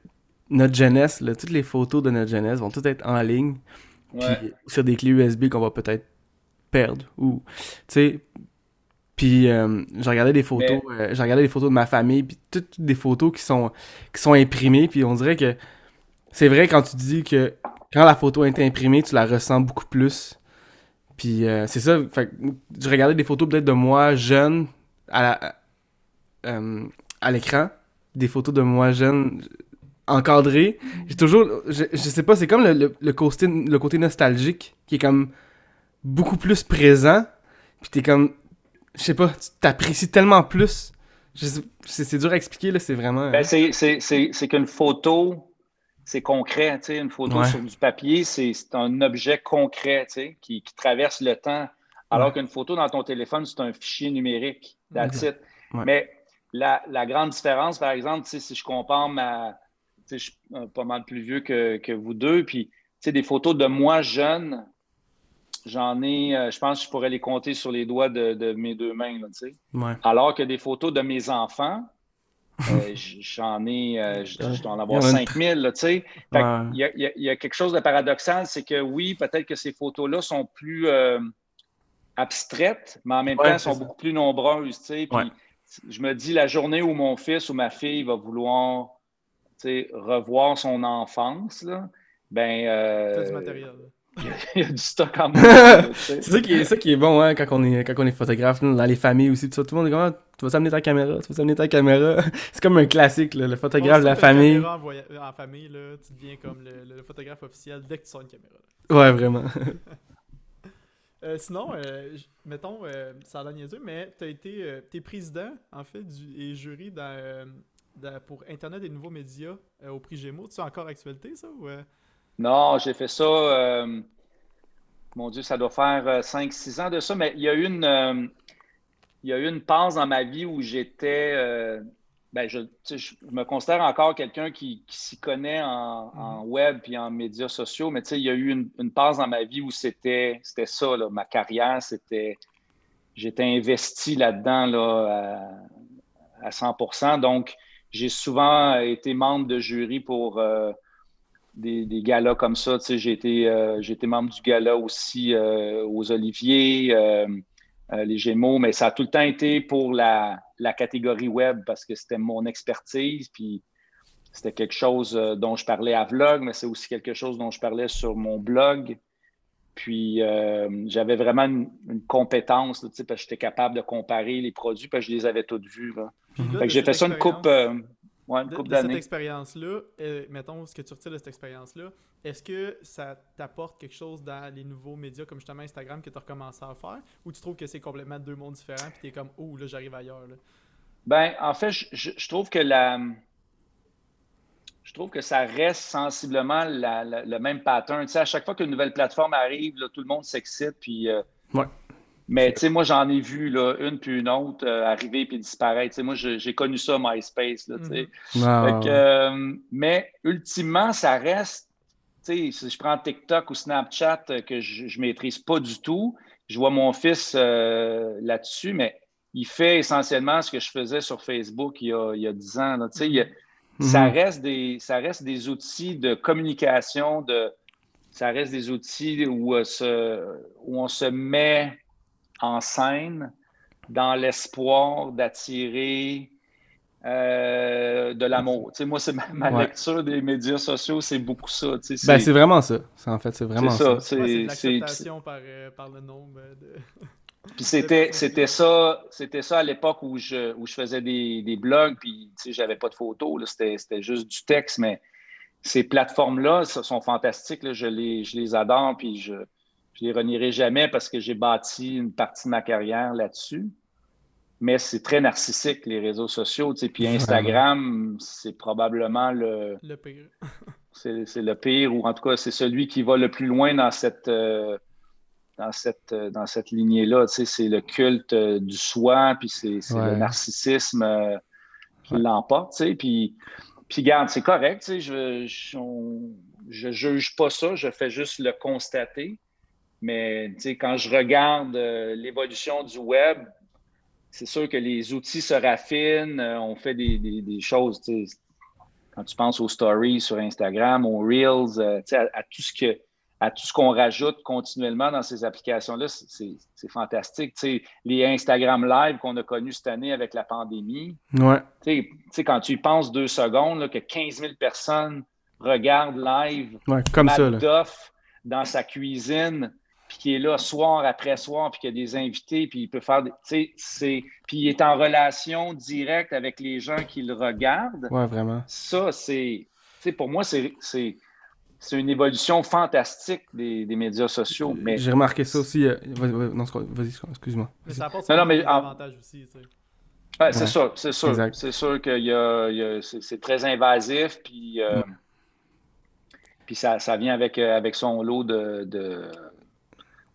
notre jeunesse, là, toutes les photos de notre jeunesse vont toutes être en ligne sur des clés USB qu'on va peut-être perdre. Ou, tu sais, puis euh, j'ai regardé des photos, euh, j'ai regardé des photos de ma famille, puis toutes des photos qui sont, qui sont imprimées, puis on dirait que c'est vrai quand tu dis que quand la photo est imprimée, tu la ressens beaucoup plus. Puis euh, c'est ça, fait je regardais des photos peut-être de moi jeune à à l'écran, des photos de moi jeune encadré. J'ai toujours. Je, je, sais pas, c'est comme le, le, côté, le côté nostalgique qui est comme beaucoup plus présent. Puis t'es comme. Je sais pas, tu t'apprécies tellement plus. C'est dur à expliquer, là, c'est vraiment. Ben, c'est qu'une photo, c'est concret, tu sais. Une photo sur du papier, c'est un objet concret, tu sais, qui, qui, traverse le temps. Alors qu'une photo dans ton téléphone, c'est un fichier numérique. That's Mais la, la, grande différence, par exemple, si je compare ma, je suis pas mal plus vieux que, vous deux. Puis, des photos de moi jeune, j'en ai, euh, je pense que je pourrais les compter sur les doigts de, mes deux mains. Alors que des photos de mes enfants, euh, [LAUGHS] j'en ai, euh, je dois en avoir 5000. Il y, a, quelque chose de paradoxal, c'est que oui, peut-être que ces photos-là sont plus abstraites, mais en même temps, elles sont beaucoup plus nombreuses. Puis, je me dis, la journée où mon fils ou ma fille va vouloir revoir son enfance, là, ben. Euh, du matériel. [LAUGHS] Il y, a du stock en [LAUGHS] moi. c'est ça qui est, ça qui est bon hein, quand, on est, quand on est photographe, dans les familles aussi. Tout, tout le monde est comme ah, Tu vas s'amener ta caméra, tu vas s'amener ta caméra. [LAUGHS] c'est comme un classique, le photographe de la famille. En, en, famille, là, tu deviens comme le, le, photographe officiel dès que tu sors une caméra. Ouais, vraiment. Euh, sinon, euh, mettons, euh, ça a l'air niaiseux, mais tu as été euh, es président, en fait, du, et jury dans, pour Internet et nouveaux médias euh, au prix Gémeaux. Tu encore actualité, ça? Ou, euh? Non, j'ai fait ça. Euh, mon Dieu, ça doit faire 5-6 ans de ça, mais il y a eu une, il y a eu une pause dans ma vie où j'étais. Ben, je, me considère encore quelqu'un qui, s'y connaît en, mm-hmm. web et en médias sociaux, mais il y a eu une, une passe dans ma vie où c'était ça, là, ma carrière, c'était. J'étais investi là-dedans là, à, à 100 Donc, j'ai souvent été membre de jury pour euh, des, galas comme ça. Sais, j'ai été, euh, été, membre du gala aussi euh, aux Oliviers, les Gémeaux, mais ça a tout le temps été pour la, la catégorie web parce que c'était mon expertise. Puis c'était quelque chose dont je parlais à Vlog, mais c'est aussi quelque chose dont je parlais sur mon blog. Puis j'avais vraiment une, compétence, parce que j'étais capable de comparer les produits, parce que je les avais tous vus. Là j'ai fait ça une coupe, euh, ouais, une coupe d'années. Cette expérience-là, euh, mettons ce que tu retires de cette expérience-là, est-ce que ça t'apporte quelque chose dans les nouveaux médias comme justement Instagram que tu as recommencé à faire? Ou tu trouves que c'est complètement deux mondes différents puis tu es comme oh là j'arrive ailleurs là? Ben en fait je, trouve que la je trouve que ça reste sensiblement le même pattern. Tu sais, à chaque fois qu'une nouvelle plateforme arrive, là, tout le monde s'excite puis euh, ouais. Mais tu sais, moi, j'en ai vu là, une puis une autre euh, arriver puis disparaître. Tu sais, moi, j'ai connu ça, MySpace. Là. Mhm. Ah. Euh, mais ultimement, ça reste. Si je prends TikTok ou Snapchat que je ne maîtrise pas du tout, je vois mon fils là-dessus, mais il fait essentiellement ce que je faisais sur Facebook il y a, il y a 10 ans. Ça, mhm. reste des, ça reste des outils de communication, de, ça reste des outils où, où on se met en scène dans l'espoir d'attirer euh, de l'amour. Tu sais, moi, c'est ma, lecture des médias sociaux, c'est beaucoup ça. Tu sais, ben, c'est vraiment ça. En fait, c'est vraiment ça. C'est l'acceptation par, euh, par, le nombre de... Puis c'était, c'était ça, c'était ça à l'époque où je, où je faisais des, des blogs, puis tu sais, j'avais pas de photos, c'était, c'était juste du texte, mais ces plateformes-là sont fantastiques, là, je, les, je les adore, puis je, je les renierai jamais parce que j'ai bâti une partie de ma carrière là-dessus. Mais c'est très narcissique, les réseaux sociaux. Tu sais. Puis Instagram, c'est probablement le. Le pire. [LAUGHS] c'est le pire, ou en tout cas, c'est celui qui va le plus loin dans cette. Euh, dans cette, euh, dans cette lignée-là, tu sais, c'est le culte euh, du soi, puis c'est le narcissisme qui l'emporte, tu sais, puis, puis garde, c'est correct, tu sais, je, je, je juge pas ça, je fais juste le constater, mais quand je regarde euh, l'évolution du web, c'est sûr que les outils se raffinent, euh, on fait des, des, choses. Quand tu penses aux stories sur Instagram, aux Reels, euh, à, tout ce que, à tout ce qu'on rajoute continuellement dans ces applications-là, c'est fantastique. les Instagram Live qu'on a connus cette année avec la pandémie, ouais. quand tu y penses deux secondes, que 15 000 personnes regardent live comme ça, dans sa cuisine, puis qui est là soir après soir, puis qu'il y a des invités, puis il peut faire des. Puis il est en relation directe avec les gens qui le regardent. Ouais, vraiment. Ça, c'est. Pour moi, c'est c'est une évolution fantastique des, médias sociaux. Mais... J'ai remarqué ça aussi. Euh, vas-y, excuse-moi. Mais ça apporte non, des avantages aussi. c'est sûr, c'est sûr. C'est sûr que c'est très invasif, puis, euh, puis ça, ça, vient avec, euh, avec son lot de,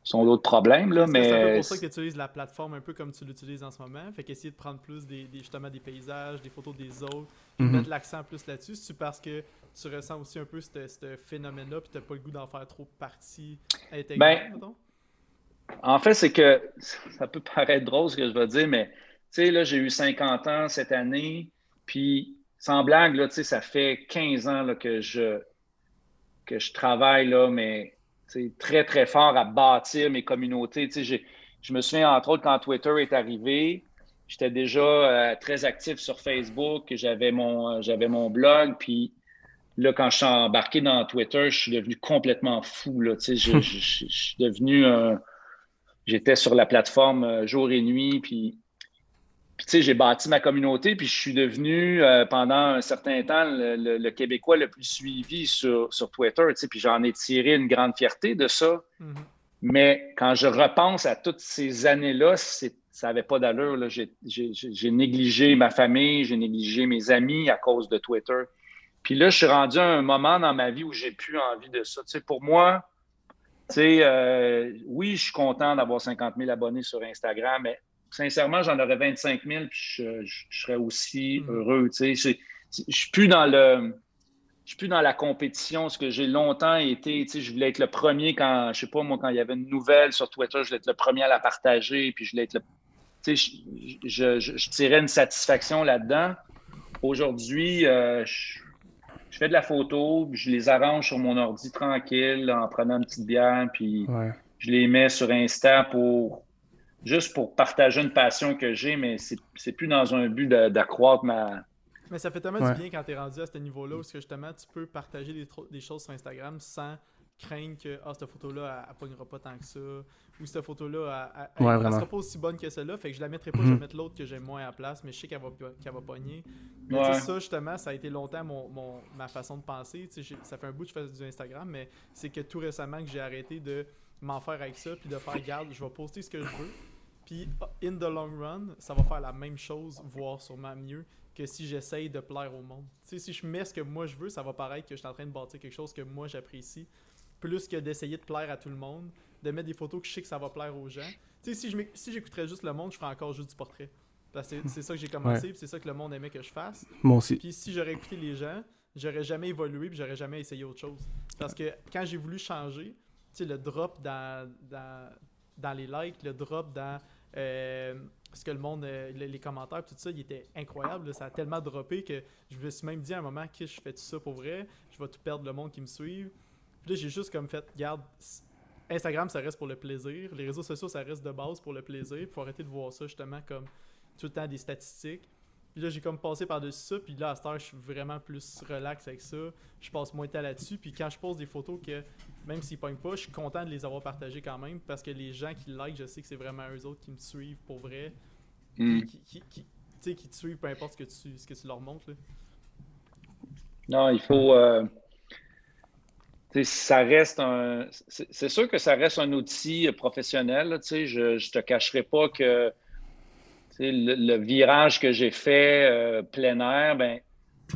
son lot de problèmes. Là, mais... C'est pour ça que tu utilises la plateforme un peu comme tu l'utilises en ce moment. Fait qu'essayer de prendre plus des, justement des paysages, des photos des autres, mm mettre l'accent plus là-dessus. C'est parce que tu ressens aussi un peu ce phénomène-là puis tu n'as pas le goût d'en faire trop partie ben, En fait, c'est que [LAUGHS] ça peut paraître drôle ce que je vais dire, mais tu sais, là, j'ai eu 50 ans cette année, puis sans blague, là, tu sais, ça fait 15 ans là, que je que je travaille là, mais très, très fort à bâtir mes communautés. Je me souviens, entre autres, quand Twitter est arrivé, j'étais déjà euh, très actif sur Facebook, j'avais mon, euh, j'avais mon blog, puis là, quand je suis embarqué dans Twitter, je suis devenu complètement fou. Là, [LAUGHS] je, je, je, suis devenu J'étais sur la plateforme euh, jour et nuit, puis puis, tu sais, j'ai bâti ma communauté, puis je suis devenu, euh, pendant un certain temps, le, Québécois le plus suivi sur, sur Twitter, tu sais, puis j'en ai tiré une grande fierté de ça. Mm-hmm. Mais quand je repense à toutes ces années-là, ça n'avait pas d'allure. J'ai négligé ma famille, j'ai négligé mes amis à cause de Twitter. Puis là, je suis rendu à un moment dans ma vie où j'ai plus envie de ça. Pour moi, euh, oui, je suis content d'avoir 50 000 abonnés sur Instagram, mais sincèrement, j'en aurais 25 000, puis je, serais aussi hmm. heureux. Je, ne suis plus dans le. Je suis plus dans la compétition, ce que j'ai longtemps été, tu sais, je voulais être le premier quand, je sais pas moi, quand il y avait une nouvelle sur Twitter, je voulais être le premier à la partager, puis je voulais être le, tu sais, je, je, tirais une satisfaction là-dedans. Aujourd'hui, euh, je, fais de la photo, je les arrange sur mon ordi tranquille en prenant une petite bière, puis je les mets sur Insta pour juste pour partager une passion que j'ai, mais c'est plus dans un but d'accroître ma. Mais ça fait tellement du bien quand tu es rendu à ce niveau-là où justement tu peux partager des, des, choses sur Instagram sans craindre que ah, cette photo-là, elle, ne pognera pas tant que ça. Ou cette photo-là, elle, ne sera pas aussi bonne que celle-là. Fait que je la mettrai pas, je vais mettre l'autre que j'aime moins à la place, mais je sais qu'elle va, qu'elle va pogner. Mais ça, justement, ça a été longtemps mon, mon ma façon de penser. Ça fait un bout que je fais du Instagram, mais c'est que tout récemment que j'ai arrêté de m'en faire avec ça, puis de faire garde, je vais poster ce que je veux. Puis, in the long run, ça va faire la même chose, voire sûrement mieux, que si j'essaye de plaire au monde. Tu sais, si je mets ce que moi je veux, ça va paraître que je suis en train de bâtir quelque chose que moi j'apprécie, plus que d'essayer de plaire à tout le monde, de mettre des photos que je sais que ça va plaire aux gens. Tu sais, si, si j'écouterais juste le monde, je ferais encore juste du portrait. Parce que c'est ça que j'ai commencé, puis c'est ça que le monde aimait que je fasse. Moi aussi. Puis si j'aurais écouté les gens, j'aurais jamais évolué, puis j'aurais jamais essayé autre chose. Parce que quand j'ai voulu changer, tu sais, le drop dans, dans, dans les likes, le drop dans euh, parce que le monde, euh, les, commentaires, tout ça, il était incroyable. Ça a tellement droppé que je me suis même dit à un moment que je fais tout ça pour vrai, je vais tout perdre le monde qui me suit. Puis là, j'ai juste comme fait, garde, Instagram, ça reste pour le plaisir. Les réseaux sociaux, ça reste de base pour le plaisir. Il faut arrêter de voir ça justement comme tout le temps des statistiques. Puis là, j'ai comme passé par-dessus ça. Puis là, à cette heure, je suis vraiment plus relax avec ça. Je passe moins de temps là-dessus. Puis quand je pose des photos que, même s'ils pognent pas, je suis content de les avoir partagées quand même. Parce que les gens qui like, je sais que c'est vraiment eux autres qui me suivent pour vrai. Mm. Qui, qui, qui, qui, te suivent, peu importe ce que tu, ce que tu leur montres. Là. Non, il faut. Euh, ça reste un. C'est sûr que ça reste un outil professionnel. je ne te cacherai pas que le, virage que j'ai fait euh, plein air, ben,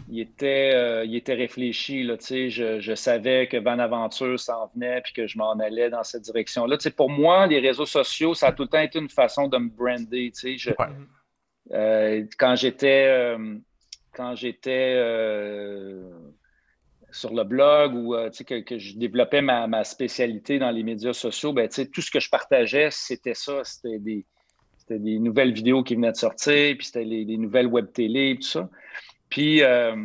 il était, euh, il était réfléchi. Là, je, je savais que Van Aventure s'en venait puis que je m'en allais dans cette direction-là. Pour moi, les réseaux sociaux, ça a tout le temps été une façon de me brander. Je, euh, quand j'étais quand j'étais sur le blog ou que, que, je développais ma, spécialité dans les médias sociaux, ben, tout ce que je partageais, c'était ça. C'était des des nouvelles vidéos qui venaient de sortir, puis c'était les, nouvelles web télé, tout ça. Puis, euh,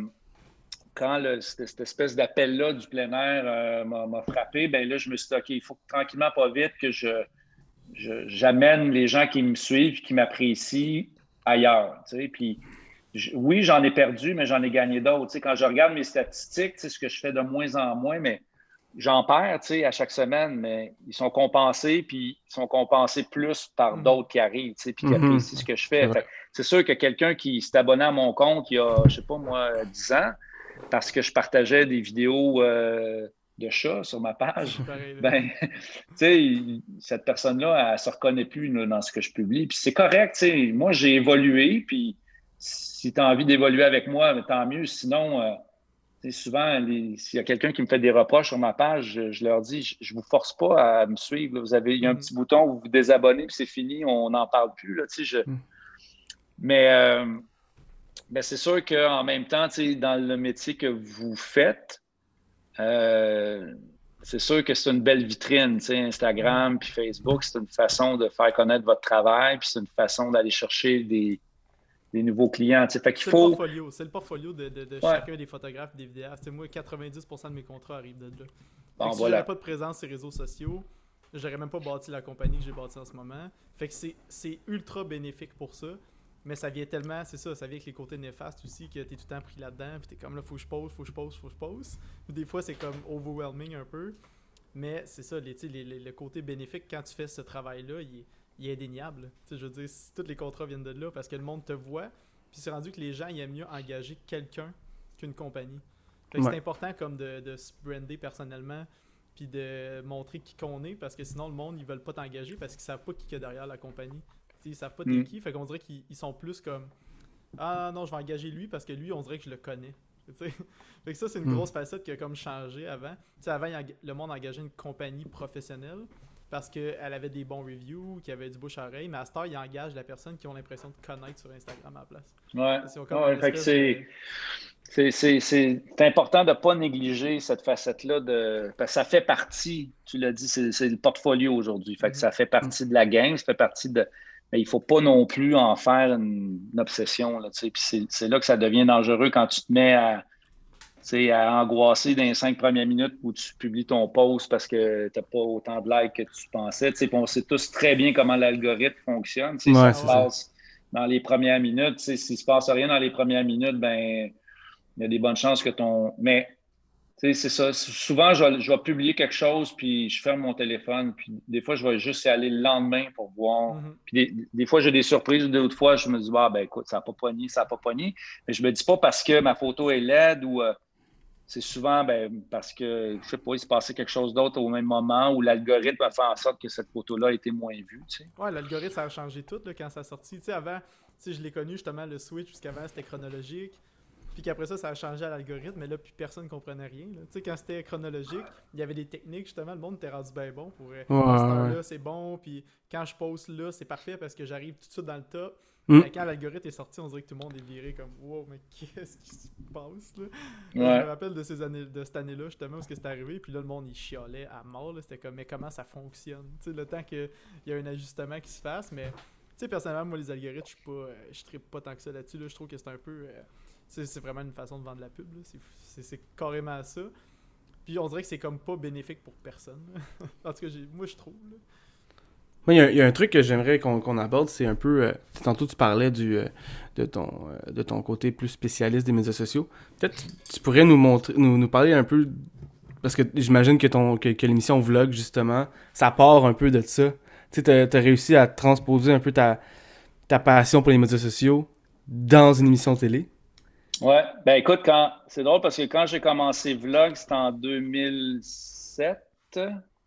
quand cette, espèce d'appel-là du plein air euh, m'a frappé, ben là, je me suis dit, OK, il faut tranquillement, pas vite, que je, j'amène les gens qui me suivent, qui m'apprécient ailleurs. Puis, oui, j'en ai perdu, mais j'en ai gagné d'autres. Quand je regarde mes statistiques, ce que je fais de moins en moins, mais j'en perds à chaque semaine, mais ils sont compensés, puis ils sont compensés plus par mm. d'autres qui arrivent, puis qui mm-hmm. apprécient ce que je fais. C'est sûr que quelqu'un qui s'est abonné à mon compte il y a, je sais pas moi, 10 ans, parce que je partageais des vidéos euh, de chats sur ma page, ben, [LAUGHS] cette personne-là, elle ne se reconnaît plus dans ce que je publie. Puis c'est correct, moi j'ai évolué, puis si tu as envie d'évoluer avec moi, tant mieux. Sinon, euh, souvent, s'il y a quelqu'un qui me fait des reproches sur ma page, je, leur dis, je ne vous force pas à me suivre. Vous avez, il y a un mm. petit bouton où vous vous désabonnez, puis c'est fini, on n'en parle plus. Là, je... Mm. Mais euh, ben, c'est sûr qu'en même temps, dans le métier que vous faites, euh, c'est sûr que c'est une belle vitrine. Instagram puis Facebook, c'est une façon de faire connaître votre travail, puis c'est une façon d'aller chercher des, nouveaux clients. Fait qu'il faut... C'est le portfolio de, chacun des photographes des vidéastes. Moi, 90% de mes contrats arrivent de là. Bon, si voilà. pas de présence sur les réseaux sociaux, j'aurais même pas bâti la compagnie que j'ai bâtie en ce moment. Fait que c'est ultra bénéfique pour ça. Mais ça vient tellement, c'est ça, ça vient avec les côtés néfastes aussi, que t'es tout le temps pris là-dedans, puis t'es comme là, faut que je pose, faut que je pose, faut que je pose. Des fois, c'est comme overwhelming un peu. Mais c'est ça, les, le côté bénéfique quand tu fais ce travail-là, il, est indéniable. je veux dire, tous les contrats viennent de là parce que le monde te voit, puis c'est rendu que les gens ils aiment mieux engager quelqu'un qu'une compagnie. c'est important comme de, de se brander personnellement, puis de montrer qui qu'on est, parce que sinon le monde ils veulent pas t'engager parce qu'ils savent pas qui est derrière la compagnie. Ils savent pas t'es mm. qui, fait qu'on dirait qu'ils sont plus comme Ah non, je vais engager lui parce que lui, on dirait que je le connais. [LAUGHS] fait que ça, c'est une mm. grosse facette qui a comme changé avant. sais avant, le monde engageait une compagnie professionnelle parce qu'elle avait des bons reviews, qu'il y avait du bouche à oreille, mais à ce temps, il engage la personne qui ont l'impression de connaître sur Instagram à la place. Ouais, c'est. Important de ne pas négliger cette facette-là. De... Parce que ça fait partie, tu l'as dit, c'est le portfolio aujourd'hui. Fait que mm. ça fait partie de la game, ça fait partie de, il ne faut pas non plus en faire une, obsession. c'est là que ça devient dangereux quand tu te mets à, à angoisser dans les cinq premières minutes où tu publies ton post parce que tu n'as pas autant de likes que tu pensais. on sait tous très bien comment l'algorithme fonctionne. ça se passe dans les premières minutes. S'il ne se passe rien dans les premières minutes, ben il y a des bonnes chances que ton. Mais c'est ça. Souvent, je vais, publier quelque chose, puis je ferme mon téléphone, puis des fois, je vais juste y aller le lendemain pour voir. Mm-hmm. Puis des, fois, j'ai des surprises, d'autres fois, je me dis, ah, ben écoute, ça n'a pas pogné, ça n'a pas pogné. Mais je me dis pas parce que ma photo est laide ou euh, c'est souvent ben, parce que, je sais pas, il se passait quelque chose d'autre au même moment où l'algorithme a fait en sorte que cette photo-là a été moins vue. Tu sais. Ouais, l'algorithme, ça a changé tout quand ça a sorti. Tu sais, avant, tu sais, je l'ai connu justement, le switch, puisqu'avant, c'était chronologique. Puis qu'après ça, ça a changé à l'algorithme, mais là, plus personne ne comprenait rien. Tu sais, quand c'était chronologique, il y avait des techniques, justement, le monde était rendu bien bon pour. Euh, là c'est bon, puis quand je pose là, c'est parfait parce que j'arrive tout de suite dans le top. Mm. Mais quand l'algorithme est sorti, on dirait que tout le monde est viré comme Wow, mais qu'est-ce qui se passe là? Je me rappelle de, ces années, de cette année-là, justement, où c'est arrivé, puis là, le monde il chialait à mort. C'était comme, mais comment ça fonctionne? Tu sais, le temps qu'il y a un ajustement qui se fasse, mais. Tu sais, personnellement, moi, les algorithmes, je suis pas. Euh, je tripe pas tant que ça là-dessus. Là. Je trouve que c'est un peu. Euh, c'est vraiment une façon de vendre la pub. C'est carrément ça. Puis on dirait que c'est comme pas bénéfique pour personne. [LAUGHS] en tout cas, moi je trouve. Il y, a un truc que j'aimerais qu'on aborde, c'est un peu. Euh, tantôt, tu parlais du, euh, de, ton, euh, de ton côté plus spécialiste des médias sociaux. Peut-être tu pourrais nous, montrer, nous, nous parler un peu. Parce que j'imagine que, que, l'émission Vlog, justement, ça part un peu de ça. Tu as, réussi à transposer un peu ta, ta passion pour les médias sociaux dans une émission télé. Ouais, ben écoute, quand c'est drôle parce que quand j'ai commencé Vlog, c'était en 2007.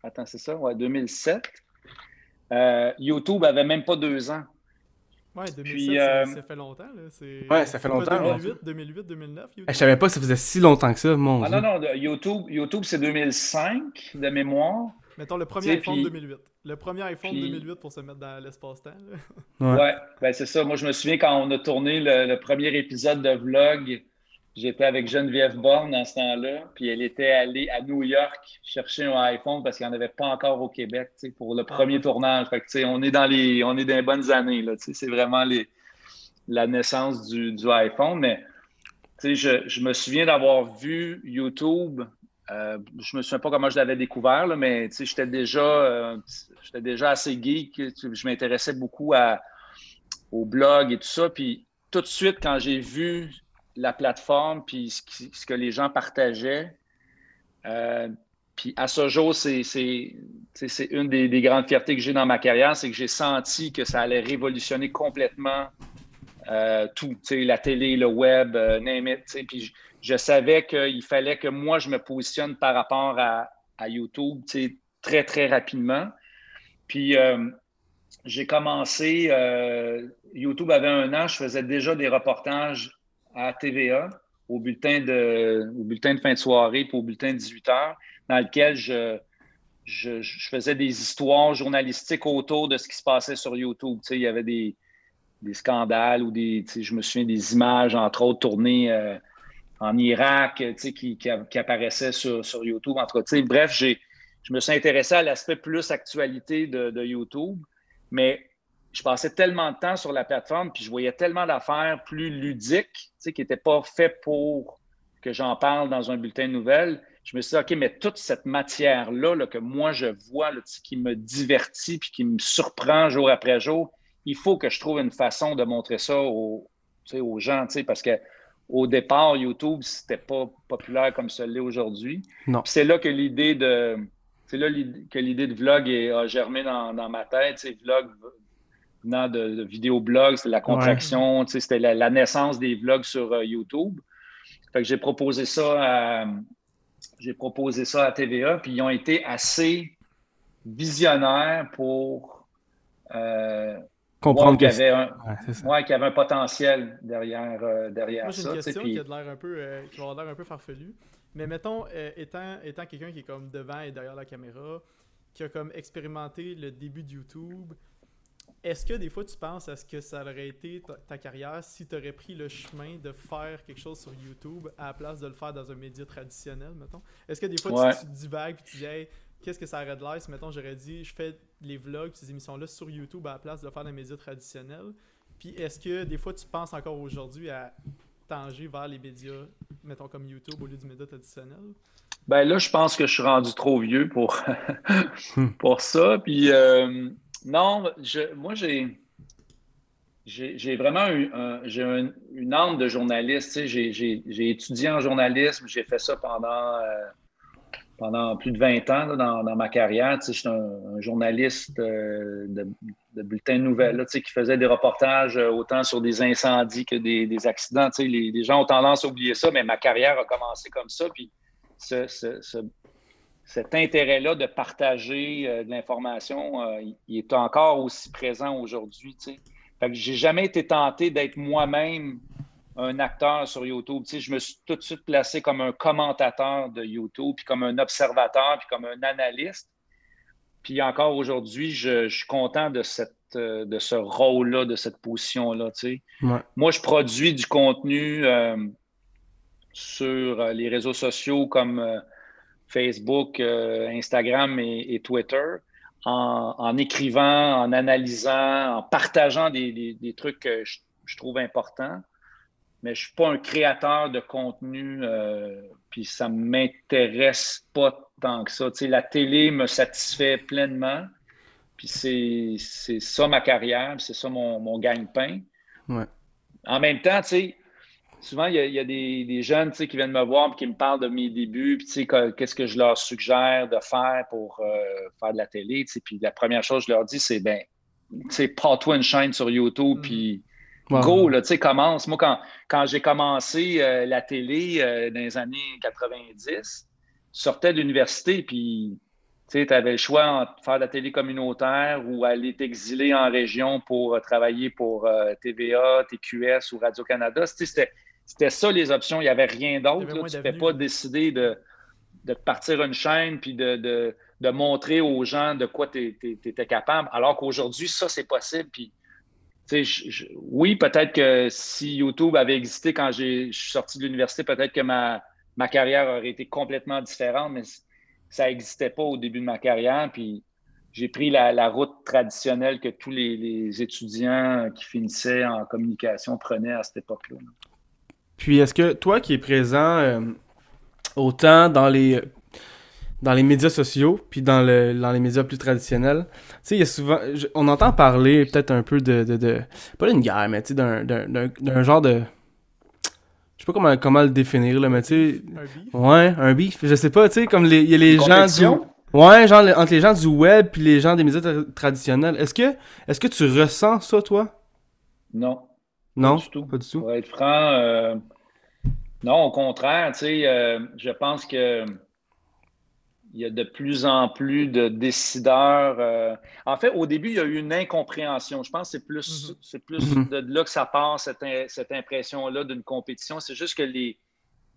Attends, c'est ça? Ouais, 2007. Euh, YouTube avait même pas deux ans. Ouais, 2007, euh, ça, fait longtemps. Là. Ouais, ça fait longtemps. 2008, 2008, 2009. YouTube. Je savais pas que ça faisait si longtemps que ça, mon ah, Non, non, YouTube, YouTube c'est 2005 de mémoire. Mettons le premier iPhone 2008. Le premier iPhone 2008 pour se mettre dans l'espace-temps. Ouais, ben c'est ça. Moi, je me souviens quand on a tourné le, premier épisode de vlog, j'étais avec Geneviève Borne dans ce temps-là, puis elle était allée à New York chercher un iPhone parce qu'il n'y en avait pas encore au Québec pour le premier ah. tournage. Fait que, on est dans les on est dans les bonnes années. C'est vraiment les, la naissance du, du iPhone, mais je, je, me souviens d'avoir vu YouTube. Euh, je me souviens pas comment je l'avais découvert, là, mais j'étais déjà, euh, j'étais déjà assez geek. Je m'intéressais beaucoup à, au blog et tout ça. Puis tout de suite, quand j'ai vu la plateforme puis ce, que les gens partageaient, euh, puis à ce jour, c'est une des, des, grandes fiertés que j'ai dans ma carrière, c'est que j'ai senti que ça allait révolutionner complètement euh, tout, la télé, le web, euh, name it. Puis je, savais qu'il fallait que moi, je me positionne par rapport à, à YouTube très, très rapidement. Puis euh, j'ai commencé, YouTube avait un an, je faisais déjà des reportages à TVA, au bulletin de, au bulletin de fin de soirée, puis au bulletin de 18 heures, dans lequel je, je, faisais des histoires journalistiques autour de ce qui se passait sur YouTube. il y avait des, des scandales ou des, je me des images, entre autres, tournées euh, en Irak, qui, qui, apparaissaient sur, sur YouTube. Entre bref, j'ai, je me suis intéressé à l'aspect plus actualité de, de, YouTube, mais je passais tellement de temps sur la plateforme, puis je voyais tellement d'affaires plus ludiques, qui n'étaient pas faites pour que j'en parle dans un bulletin de nouvelles. Je me suis dit, OK, mais toute cette matière-là là, que moi je vois, là, qui me divertit, puis qui me surprend jour après jour, il faut que je trouve une façon de montrer ça aux, aux gens, parce que au départ, YouTube, c'était pas populaire comme ça l'est aujourd'hui. C'est là que l'idée de c'est là que l'idée de vlog a germé dans, ma tête. Vlog venant de, de vidéoblog, c'est la contraction, c'était la, naissance des vlogs sur euh, YouTube. Fait que j'ai proposé ça à j'ai proposé ça à TVA, puis ils ont été assez visionnaires pour euh, comprendre qu'il y, avait un, y avait un potentiel derrière, euh, derrière Moi, j'ai une question qui a l'air un peu, euh, qui l'air un peu farfelu. Mais mettons, euh, étant, étant quelqu'un qui est comme devant et derrière la caméra, qui a comme expérimenté le début de YouTube, est-ce que des fois tu penses à ce que ça aurait été ta, carrière si tu aurais pris le chemin de faire quelque chose sur YouTube à la place de le faire dans un média traditionnel, mettons? Est-ce que des fois tu, tu, divagues et tu dis hey, qu'est-ce que ça aurait de l'air si, mettons, j'aurais dit, je fais les vlogs, ces émissions-là sur YouTube à la place de faire des médias traditionnels? Puis est-ce que des fois tu penses encore aujourd'hui à tanger vers les médias, mettons comme YouTube au lieu du média traditionnel? Ben là, je pense que je suis rendu trop vieux pour, [LAUGHS] pour ça. Puis euh, non, je, moi j'ai. J'ai vraiment eu un, une âme de journaliste. J'ai étudié en journalisme, j'ai fait ça pendant euh, pendant plus de 20 ans dans, ma carrière. Je suis un, journaliste euh, de, de bulletins de nouvelles qui faisait des reportages euh, autant sur des incendies que des, accidents. Les, les, gens ont tendance à oublier ça, mais ma carrière a commencé comme ça. Puis cet intérêt-là de partager euh, de l'information, il est encore aussi présent aujourd'hui. Je n'ai jamais été tenté d'être moi-même un acteur sur YouTube. Je me suis tout de suite placé comme un commentateur de YouTube, puis comme un observateur, puis comme un analyste. Puis encore aujourd'hui, je, suis content de, cette, euh, de ce rôle-là, de cette position-là. Moi, je produis du contenu euh, sur euh, les réseaux sociaux comme Facebook, Instagram et, Twitter. En, écrivant, en analysant, en partageant des, trucs que je trouve importants mais je ne suis pas un créateur de contenu, euh, puis ça ne m'intéresse pas tant que ça. la télé me satisfait pleinement, puis c'est ça ma carrière, c'est ça mon, mon gagne-pain. En même temps, souvent, il y a, des, jeunes qui viennent me voir et qui me parlent de mes débuts, puis qu'est-ce que je leur suggère de faire pour euh, faire de la télé. Puis la première chose que je leur dis, c'est ben, pas-toi une chaîne sur YouTube, mm. puis Go, là, commence. Moi, quand, quand j'ai commencé euh, la télé euh, dans les années 90, je sortais de l'université, puis tu avais le choix entre faire de la télé communautaire ou aller t'exiler en région pour travailler pour TVA, TQS ou Radio-Canada. C'était ça les options. Il n'y avait rien d'autre. Tu ne pouvais pas décider de, de partir une chaîne puis de, de, de, montrer aux gens de quoi tu étais capable. Alors qu'aujourd'hui, ça, c'est possible. Puis oui, peut-être que si YouTube avait existé quand je suis sorti de l'université, peut-être que ma, ma carrière aurait été complètement différente, mais ça n'existait pas au début de ma carrière. Puis j'ai pris la, route traditionnelle que tous les, étudiants qui finissaient en communication prenaient à cette époque-là. Puis est-ce que toi qui es présent euh, autant dans les dans les médias sociaux puis dans le dans les médias plus traditionnels, tu sais il y a souvent on entend parler peut-être un peu de, de, de pas d'une guerre mais tu sais d'un, d'un, genre de je sais pas comment, comment le définir là mais tu sais un beef. ouais un beef. Je sais pas tu sais comme il y a les gens du ouais genre entre les gens du web puis les gens des médias traditionnels. Est-ce que est-ce que tu ressens ça toi? Non non, pas du tout. Pas du tout. Pour être franc, euh, non, au contraire, tu sais, euh, je pense que il y a de plus en plus de décideurs. Euh, en fait, au début, il y a eu une incompréhension. Je pense que c'est plus, c'est plus mm-hmm. de là que ça part, cette, cette impression-là d'une compétition. C'est juste que les,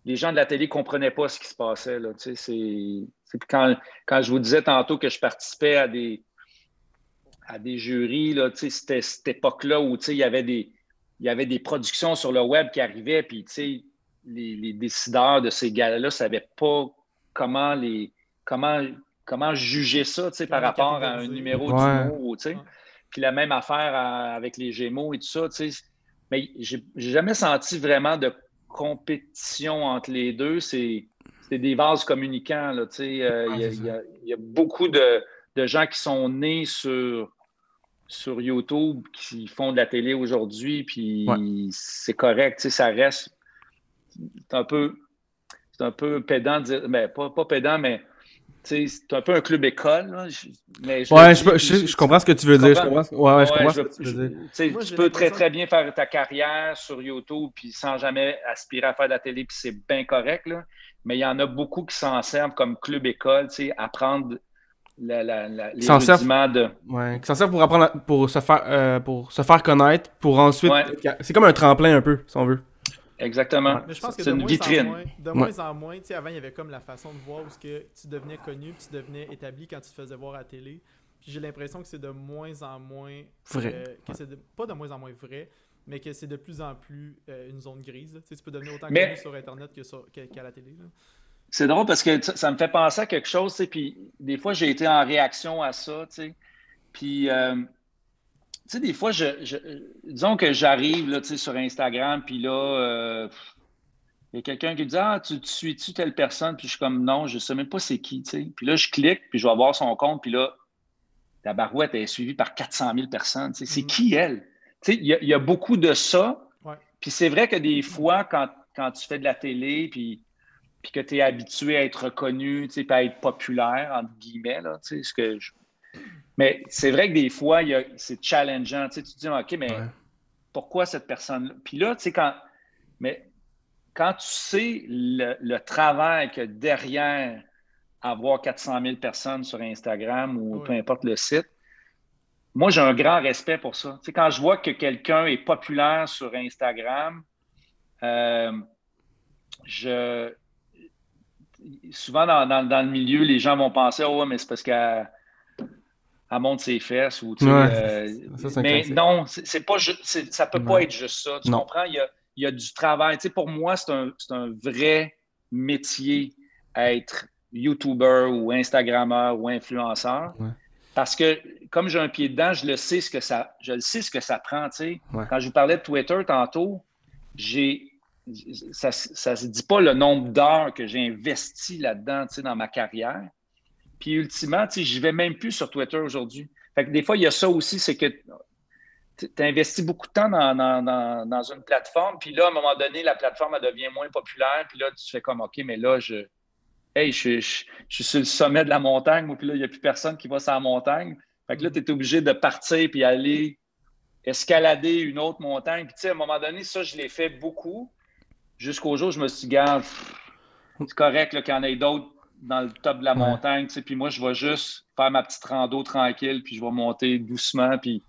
les gens de la télé ne comprenaient pas ce qui se passait. Là. Tu sais, c'est, quand, quand je vous disais tantôt que je participais à des, à des jurys, là, tu sais, c'était cette époque-là où tu sais, il y avait des il y avait des productions sur le web qui arrivaient, puis les, les décideurs de ces gars-là ne savaient pas comment les comment, comment juger ça par rapport à un numéro d'humour. Puis la même affaire avec les Gémeaux et tout ça. Mais j'ai jamais senti vraiment de compétition entre les deux. C'est des vases communicants. Euh, il y, a beaucoup de, de gens qui sont nés sur sur YouTube qui font de la télé aujourd'hui, puis c'est correct, ça reste. C'est un peu. C'est un peu pédant de dire. Mais ben, pas, pédant, mais c'est un peu un club école. mais ouais, je, comprends ce que tu veux dire. Je comprends, ouais, je comprends ce que tu veux dire. tu peux très, très bien faire ta carrière sur YouTube puis sans jamais aspirer à faire de la télé, puis c'est bien correct. Là. Mais il y en a beaucoup qui s'en servent comme club école, apprendre la, la, la, les rudiments de... Ouais, qui s'en sert pour apprendre, pour se faire, euh, pour se faire connaître, pour ensuite... C'est comme un tremplin un peu, si on veut. Exactement. C'est une vitrine. de moins en moins, tu sais, avant, il y avait comme la façon de voir où que tu devenais connu, puis tu devenais établi quand tu te faisais voir à la télé. Puis j'ai l'impression que c'est de moins en moins... Vrai. Euh, que c'est pas de moins en moins vrai, mais que c'est de plus en plus euh, une zone grise. Tu, sais, tu peux devenir autant connu sur Internet qu'à la télé. Là. C'est drôle parce que ça me fait penser à quelque chose, puis des fois, j'ai été en réaction à ça, tu sais. Puis, euh, tu sais, des fois, je, disons que j'arrive, là, tu sais, sur Instagram, puis là, euh, il y a quelqu'un qui me dit « Ah, tu, suis-tu telle personne? » Puis je suis comme « Non, je ne sais même pas c'est qui, tu sais. » Puis là, je clique, puis je vais voir son compte, puis là, la barouette est suivie par 400 000 personnes, tu sais. C'est mm-hmm. qui, elle? Tu sais, il y, a beaucoup de ça. Puis c'est vrai que des fois, quand, quand tu fais de la télé, puis puis que tu es habitué à être reconnu, tu sais, à être populaire, entre guillemets, là, tu sais, ce que Mais c'est vrai que des fois, c'est challengeant, tu sais, tu te dis, OK, mais pourquoi cette personne-là? Puis là, tu sais, quand... Mais quand tu sais le, travail que derrière avoir 400 000 personnes sur Instagram ou peu importe le site, moi, j'ai un grand respect pour ça. Tu sais, quand je vois que quelqu'un est populaire sur Instagram, euh, je, souvent dans, le milieu, les gens vont penser Oh, mais c'est parce qu'elle monte ses fesses. Ou, euh, mais non, c'est pas ça peut pas être juste ça. Tu comprends? Il y, a, du travail. pour moi, c'est un, vrai métier être YouTuber ou Instagrammeur ou influenceur. Parce que comme j'ai un pied dedans, je le sais ce que ça, je le sais ce que ça prend. Quand je vous parlais de Twitter tantôt, j'ai ça ne se dit pas le nombre d'heures que j'ai investi là-dedans dans ma carrière. Puis ultimement, je vais même plus sur Twitter aujourd'hui. Fait que des fois, il y a ça aussi, c'est que tu investis beaucoup de temps dans, une plateforme, puis là, à un moment donné, la plateforme elle devient moins populaire, puis là, tu fais comme OK, mais là, je, hey, je, suis sur le sommet de la montagne, puis là, il n'y a plus personne qui va sur la montagne. Fait que là, tu es obligé de partir puis aller escalader une autre montagne. Puis tu sais, à un moment donné, ça, je l'ai fait beaucoup jusqu'au jour où je me suis dit, c'est correct qu'il y en ait d'autres dans le top de la montagne, puis moi, je vais juste faire ma petite rando tranquille, puis je vais monter doucement, puis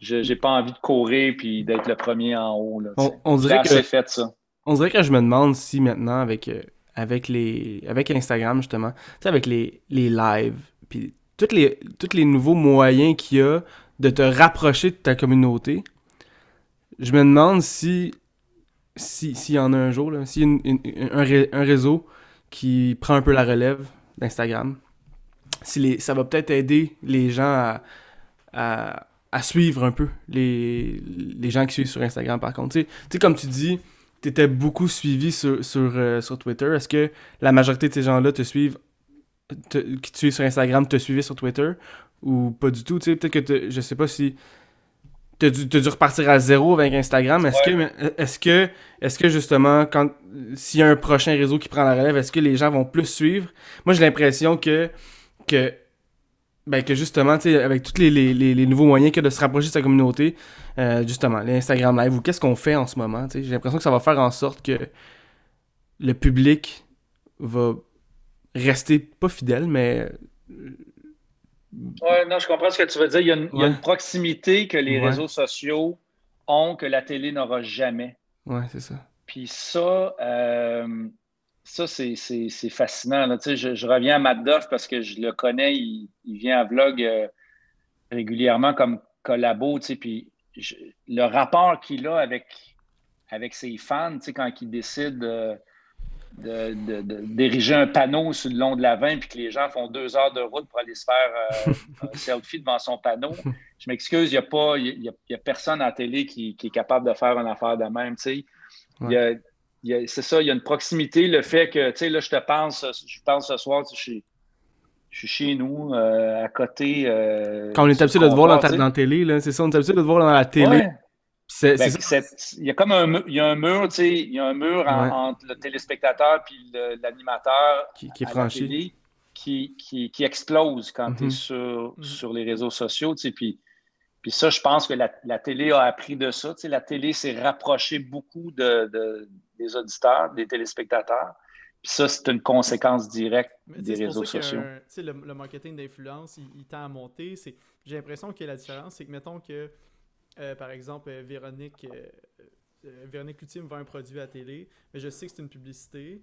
je n'ai pas envie de courir, puis d'être le premier en haut. Là, on, dirait que, fait, ça. On dirait que je me demande si maintenant, avec, euh, avec, les, avec Instagram, justement, avec les, les lives, puis tous les, tous les nouveaux moyens qu'il y a de te rapprocher de ta communauté, je me demande si s'il y en a un jour, s'il y a un, réseau qui prend un peu la relève d'Instagram, si ça va peut-être aider les gens à, à, suivre un peu les, les, gens qui suivent sur Instagram par contre. Tu sais, comme tu dis, tu étais beaucoup suivi sur, sur, euh, sur Twitter. Est-ce que la majorité de ces gens-là te suivent, qui te suivent sur Instagram, te suivaient sur Twitter ou pas du tout? Tu sais, peut-être que je sais pas si t'as dû, dû repartir à zéro avec Instagram. Est-ce que, est-ce que, est-ce que justement, quand s'il y a un prochain réseau qui prend la relève, est-ce que les gens vont plus suivre? Moi, j'ai l'impression que que ben que justement, tu sais, avec tous les, les, les, nouveaux moyens que de se rapprocher de sa communauté, euh, justement, l'Instagram Live ou qu'est-ce qu'on fait en ce moment, tu sais, j'ai l'impression que ça va faire en sorte que le public va rester pas fidèle, mais oui, non, je comprends ce que tu veux dire. Il y a une, proximité que les réseaux sociaux ont que la télé n'aura jamais. Oui, c'est ça. Puis ça, euh, ça c'est fascinant. Tu sais, je, reviens à Matt Duff parce que je le connais. Il, vient à Vlog euh, régulièrement comme collabo. Tu sais, puis le rapport qu'il a avec, avec ses fans, tu sais, quand il décide. Euh, de, d'ériger un panneau sur le long de la 20 puis que les gens font deux heures de route pour aller se faire euh, un [LAUGHS] selfie devant son panneau. Je m'excuse, il n'y a, pas, y a, personne à la télé qui, est capable de faire une affaire de même. C'est ça, il y a une proximité, le fait que, tu sais, là, je te pense, je pense ce soir, je suis, je suis chez nous, euh, à côté. Euh, Quand on est habitué de te voir dans, la télé, c'est ça, on est habitué de te voir dans la télé. Ben, il y a comme un, il y a un mur, tu sais, il y a un mur entre le téléspectateur et l'animateur qui, qui, est franchi. qui, qui, qui, explose quand tu es sur, mhm. sur les réseaux sociaux, tu sais, puis, puis ça, je pense que la, la, télé a appris de ça, tu sais, la télé s'est rapprochée beaucoup de, de, des auditeurs, des téléspectateurs. Puis ça, c'est une conséquence directe des réseaux sociaux. Tu Le, le marketing d'influence, il, il, tend à monter. J'ai l'impression que la différence, c'est que mettons que euh, par exemple, euh, Véronique, euh, Véronique vend un produit à télé, mais je sais que c'est une publicité.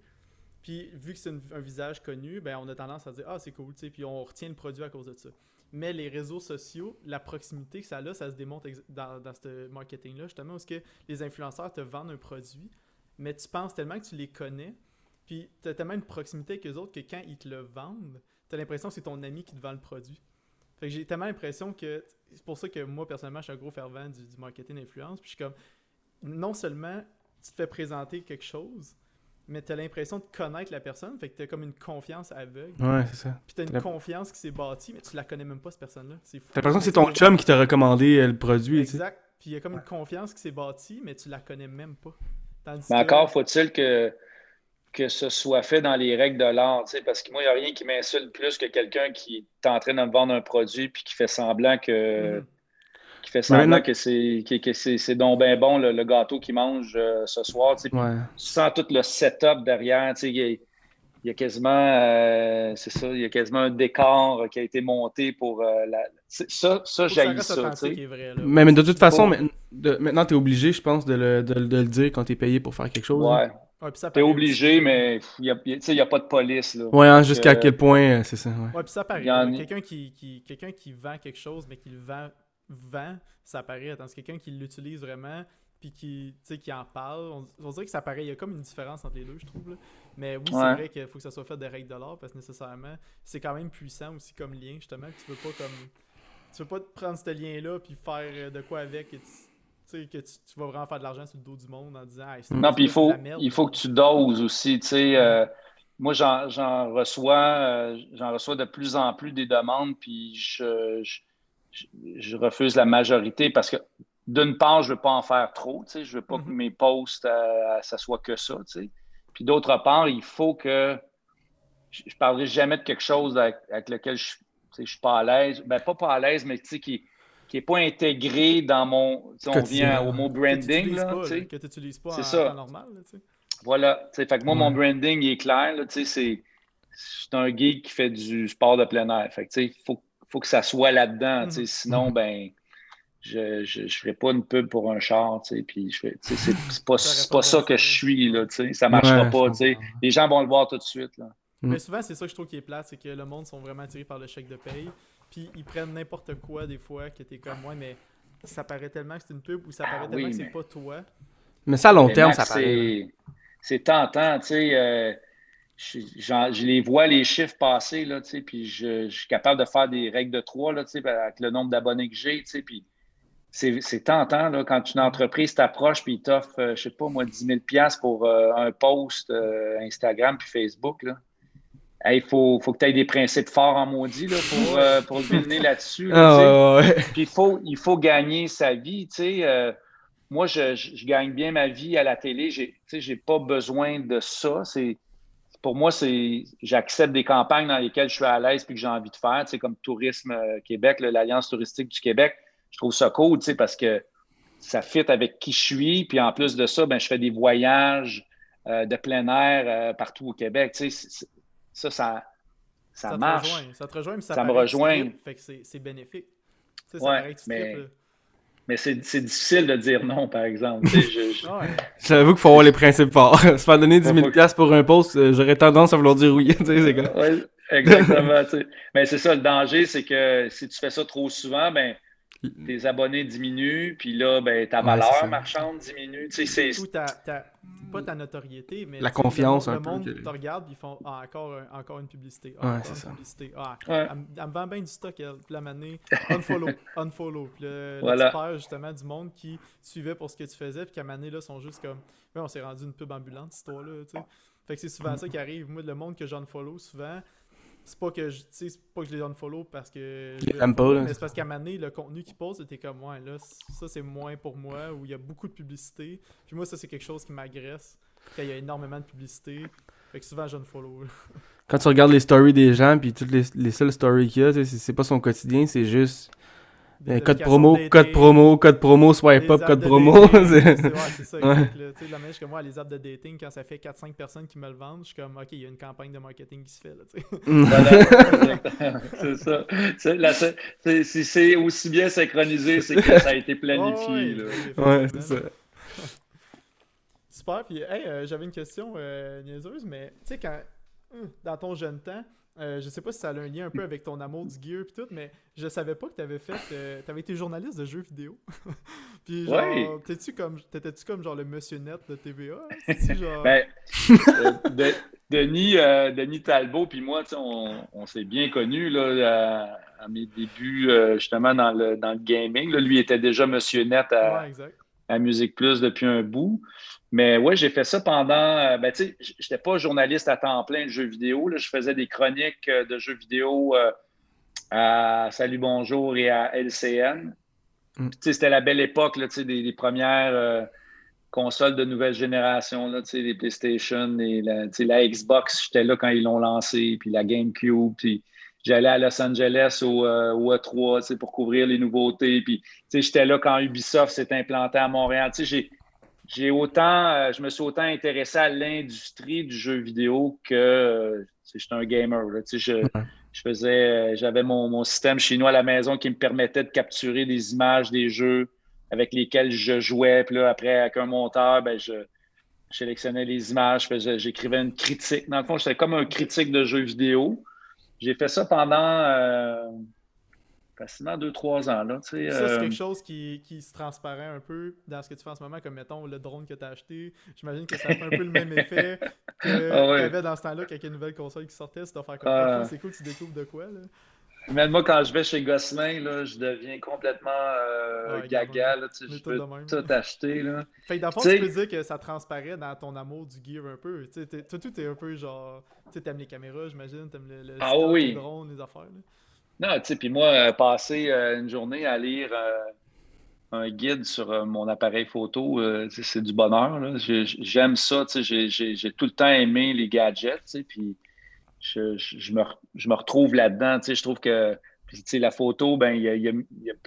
Puis, vu que c'est un visage connu, ben, on a tendance à dire Ah, c'est cool, tu puis on retient le produit à cause de ça. Mais les réseaux sociaux, la proximité que ça a, ça se démontre dans, ce marketing-là, justement, parce que les influenceurs te vendent un produit, mais tu penses tellement que tu les connais, puis tu as tellement une proximité avec eux autres que quand ils te le vendent, tu as l'impression que c'est ton ami qui te vend le produit j'ai tellement l'impression que. C'est pour ça que moi, personnellement, je suis un gros fervent du, marketing d'influence. Puis je suis comme. Non seulement tu te fais présenter quelque chose, mais tu as l'impression de connaître la personne. Fait que tu as comme une confiance aveugle. Ouais, c'est ça. Puis tu as une confiance qui s'est bâtie, mais tu la connais même pas, cette personne-là. C'est fou. T'as l'impression que c'est ton chum qui t'a recommandé euh, le produit. Exact. Puis il y a comme une confiance qui s'est bâtie, mais tu la connais même pas. mais encore faut-il que que ce soit fait dans les règles de l'art, parce que moi, il n'y a rien qui m'insulte plus que quelqu'un qui est en train de me vendre un produit puis qui fait semblant que, mm. qui fait semblant que c'est que, c'est donc bien bon le, gâteau qu'il mange euh, ce soir. Tu sens tout le setup derrière. Il y, a, quasiment euh, c'est ça, il y a quasiment un décor qui a été monté pour euh, la. Ça, ça j'aille ça. mais, de toute façon, maintenant, tu es obligé, je pense, de le, de, le dire quand tu es payé pour faire quelque chose. Hein. Ouais. T'es obligé, mais il n'y a, a, pas de police. Là. Ouais, hein, jusqu'à quel point, euh, c'est ça. Ouais, ouais puis ça paraît. Quelqu'un qui, qui, quelqu'un qui vend quelque chose, mais qui le vend, vend ça paraît. Tandis quelqu'un qui l'utilise vraiment, puis qui, qui en parle, on, dirait que ça paraît. Il y a comme une différence entre les deux, je trouve. Mais oui, c'est vrai qu'il faut que ça soit fait de règles de l'art, parce que nécessairement, c'est quand même puissant aussi comme lien, justement. Que tu veux pas comme. Tu veux pas prendre ce lien-là, puis faire euh, de quoi avec. Et que tu, vas vraiment faire de l'argent sur le dos du monde en disant Non, puis il faut, il faut que tu doses aussi. Euh, moi, j'en reçois, euh, j'en reçois de plus en plus des demandes, puis je, je, refuse la majorité parce que d'une part, je ne veux pas en faire trop. Je ne veux pas que mm-hmm. mes posts, euh, ça soit que ça. Puis d'autre part, il faut que je ne parlerai jamais de quelque chose avec, lequel je ne suis pas à l'aise. Ben, pas pas à l'aise, mais qui, qui n'est pas intégré dans mon. On vient au mot branding. Que tu n'utilises pas, en ça. normal. voilà. Fait que moi, mon branding il est clair. C'est un geek qui fait du sport de plein air. Fait il faut, faut que ça soit là-dedans. Mhm. Sinon, mhm. ben. Je ne ferai pas une pub pour un char, puis [LAUGHS] c'est pas, pas ça que je suis, là, ça ne marchera pas, les gens vont le voir tout de suite. Là. Mais souvent, c'est ça que je trouve qui est plat, c'est que le monde sont vraiment attirés par le chèque de paye, puis ils prennent n'importe quoi des fois que t'es comme moi, mais ça paraît tellement que c'est une pub ou ça paraît ah tellement que c'est pas toi. Mais ça, à long terme, ça paraît. C'est tentant, tu sais. Euh, je, les vois, les chiffres passer, là, tu sais, puis je, suis capable de faire des règles de trois, là, tu sais, avec le nombre d'abonnés que j'ai, tu sais, puis c'est tentant là, quand une entreprise t'approche et t'offre, euh, je sais pas moi, 10 000 pour euh, un post euh, Instagram puis Facebook. Là. Il faut, faut que tu aies des principes forts en maudit là, pour, [LAUGHS] pour le mener là-dessus. Ah, puis il faut, il faut gagner sa vie. moi, je, je, gagne bien ma vie à la télé. Je n'ai pas besoin de ça. C'est, pour moi, c'est j'accepte des campagnes dans lesquelles je suis à l'aise et que j'ai envie de faire, comme Tourisme Québec, l'Alliance touristique du Québec je trouve ça cool, parce que ça fit avec qui je suis. Puis en plus de ça, ben, je fais des voyages euh, de plein air euh, partout au Québec. Ça, ça, ça, marche. ça te rejoint, mais ça, ça me rejoint. fait que c'est bénéfique. Tu sais, ouais, mais... Mais c'est difficile de dire non, par exemple. je, J'avoue qu'il faut avoir les principes forts. [LAUGHS] Se faire donner 10 000 pour un post, euh, j'aurais tendance à vouloir dire oui. [LAUGHS] ouais, exactement. Mais c'est ça, le danger, c'est que si tu fais ça trop souvent, ben, tes abonnés diminuent, puis là, ben, ta valeur marchande diminue. Tu sais, c'est... pas ta notoriété, mais la confiance le, un monde, peu. Le monde te regarde, ils font ah, encore, encore une publicité. Ah, ouais, c'est ça. Publicité. Ah, elle, me vend bien du stock, elle. Puis la manée, unfollow, [LAUGHS] unfollow. Puis le, voilà. justement, du monde qui suivait pour ce que tu faisais, puis qu'à manée, là, sont juste comme, ouais, on s'est rendu une pub ambulante, cette histoire-là, tu sais. Fait que c'est souvent ça qui arrive. Moi, le monde que j'unfollow souvent, c'est pas que je c'est pas que je les unfollow parce que pas, mais c'est parce qu'à un moment donné, le contenu qu'ils posent c'était comme ouais là ça c'est moins pour moi où il y a beaucoup de publicité. Puis moi ça c'est quelque chose qui m'agresse quand il y a énormément de publicité. Fait que souvent je unfollow quand tu regardes les stories des gens puis toutes les, les seules stories qu'il y a c'est pas son quotidien c'est juste code promo, code promo, code promo, swipe up, code promo. [LAUGHS] c'est ça. Ouais. Tu sais, la manière que moi, les apps de dating, quand ça fait 4-5 personnes qui me le vendent, je suis comme, OK, il y a une campagne de marketing qui se fait. Là, [LAUGHS] [LAUGHS] c'est ça. Si c'est aussi bien synchronisé, c'est que ça a été planifié. ouais, c'est ça. Super. Puis, hey, euh, j'avais une question euh, niaiseuse, mais tu sais, quand, hum, dans ton jeune temps, euh, je sais pas si ça a un lien un peu avec ton amour du gear et tout, mais je savais pas que tu avais fait. Euh, tu avais été journaliste de jeux vidéo. [LAUGHS] puis genre, t'étais-tu comme, t'étais-tu comme genre le monsieur net de TVA? [LAUGHS] Genre... ben, euh, Denis, Denis Talbot puis moi, on, on s'est bien connus là, à, mes débuts justement dans le, dans le gaming. Là, lui était déjà monsieur net à, à Musique Plus depuis un bout. Mais ouais, j'ai fait ça pendant. Euh, ben, tu sais, j'étais pas journaliste à temps plein de jeux vidéo. Là. Je faisais des chroniques euh, de jeux vidéo euh, à Salut Bonjour et à LCN. Mm. C'était la belle époque là, des, des premières consoles de nouvelle génération, là, les PlayStation et la, la Xbox. J'étais là quand ils l'ont lancé, puis la GameCube. Puis j'allais à Los Angeles au, au E3 pour couvrir les nouveautés. Puis j'étais là quand Ubisoft s'est implanté à Montréal. J'ai j'ai autant, euh, je me suis autant intéressé à l'industrie du jeu vidéo que euh, j'étais un gamer. je, je, faisais, euh, j'avais mon, mon, système chez nous à la maison qui me permettait de capturer des images des jeux avec lesquels je jouais. Puis là, après, avec un monteur, ben, je, sélectionnais les images, j'écrivais une critique. Dans le fond, j'étais comme un critique de jeux vidéo. J'ai fait ça pendant facilement 2-3 ans. Là, ça, c'est euh, quelque chose qui, qui, se transparaît un peu dans ce que tu fais en ce moment, comme mettons le drone que tu as acheté. J'imagine que ça fait un peu le même [LAUGHS] effet que ah tu avais dans ce temps-là, quand il y a une nouvelle console qui sortait. C'est faire comme ah. c'est cool, tu découvres de quoi. Là. Mais moi, quand je vais chez Gosselin, là, je deviens complètement euh, gaga. Là, tu sais, je peux tout acheter. Là. Fait que dans le fond, tu peux dire que ça transparaît dans ton amour du gear un peu. Tu sais, toi, tout est un peu genre. Tu aimes les caméras, j'imagine, t'aimes le, le, ah, oui. les drones, les affaires. Là. Non, tu sais, puis moi, euh, passer euh, une journée à lire euh, un guide sur mon appareil photo, c'est du bonheur. J'aime ça, tu sais, j'ai tout le temps aimé les gadgets, tu sais, puis je, je, me, je, me, retrouve là-dedans, tu sais, je trouve que tu sais, la photo, ben il y a, y, a,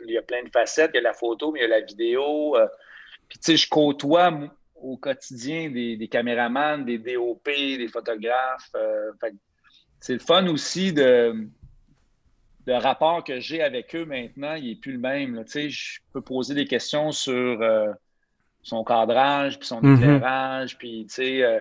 y a, plein de facettes, il y a la photo, mais il y a la vidéo. puis tu sais, je côtoie au quotidien des, des caméramans, des DOP, des photographes. c'est le fun aussi de le rapport que j'ai avec eux maintenant, il n'est plus le même. Je peux poser des questions sur euh, son cadrage, puis son mhm. éclairage, puis euh,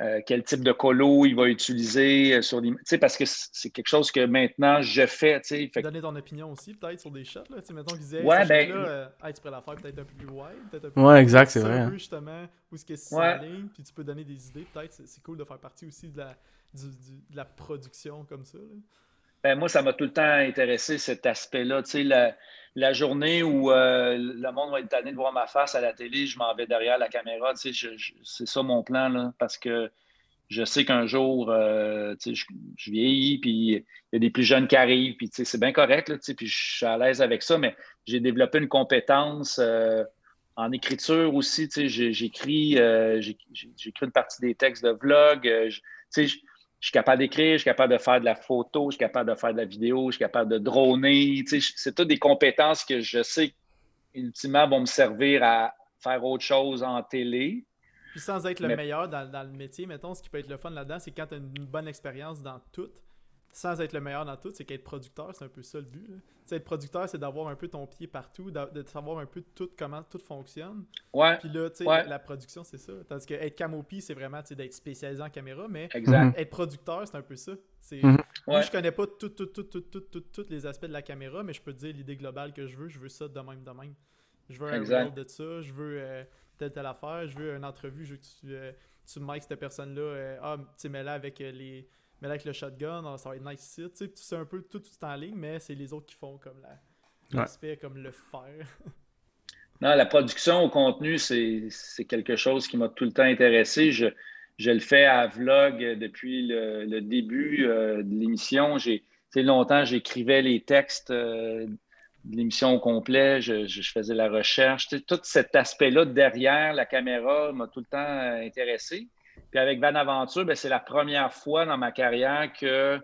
euh, quel type de colo il va utiliser sur les. Parce que c'est quelque chose que maintenant je fais. Fait... Donner ton opinion aussi, peut-être, sur des shots. Là. mettons qu'ils disaient, ouais, ben... là, tu pourrais la faire peut-être un peu plus wide. Peut-être un peu ouais, exact, c'est vrai. Hein. justement, où est-ce que c'est ouais. ligne, puis tu peux donner des idées. Peut-être, c'est cool de faire partie aussi de la, du, de la production comme ça. Là. Ben, moi, ça m'a tout le temps intéressé, cet aspect-là. Tu sais, la, la, journée où euh, le monde va être tanné de voir ma face à la télé, je m'en vais derrière la caméra. Tu sais, c'est ça mon plan, là, parce que je sais qu'un jour, euh, tu sais, je, vieillis, puis il y a des plus jeunes qui arrivent, puis c'est bien correct, là, puis je suis à l'aise avec ça, mais j'ai développé une compétence euh, en écriture aussi. J'écris, j'écris une partie des textes de vlog. sais, je suis capable d'écrire, je suis capable de faire de la photo, je suis capable de faire de la vidéo, je suis capable de droner. c'est toutes des compétences que je sais ultimement vont me servir à faire autre chose en télé. Puis sans être le meilleur dans, dans, le métier, mettons, ce qui peut être le fun là-dedans, c'est quand tu as une bonne expérience dans tout, sans être le meilleur dans tout, c'est qu'être producteur, c'est un peu ça le but. Être producteur, c'est d'avoir un peu ton pied partout, de savoir un peu tout comment tout fonctionne. Ouais. Puis là, tu sais, la, production, c'est ça. Tandis que être camopi, c'est vraiment d'être spécialisé en caméra, mais être producteur, c'est un peu ça. C'est... Mhm. Moi, je connais pas tout, tout, tout, tout, tout, tous les aspects de la caméra, mais je peux te dire l'idée globale que je veux, je veux ça de même, de même. Je veux un rôle de ça, je veux euh, telle, telle affaire, je veux une entrevue, je veux que tu, euh, tu cette personne-là, euh, ah, tu sais, mais là, avec les mais là, avec le shotgun, ça va être nice ici. Tu sais, c'est un peu tout, tout en ligne, mais c'est les autres qui font comme l'aspect, comme le faire. [LAUGHS] non, la production au contenu, c'est quelque chose qui m'a tout le temps intéressé. Je, je, le fais à Vlog depuis le, début euh, de l'émission. J'ai longtemps, j'écrivais les textes euh, de l'émission au complet, je, je, faisais la recherche. tout cet aspect-là derrière la caméra m'a tout le temps euh, intéressé. Puis avec Van Aventure, ben, c'est la première fois dans ma carrière que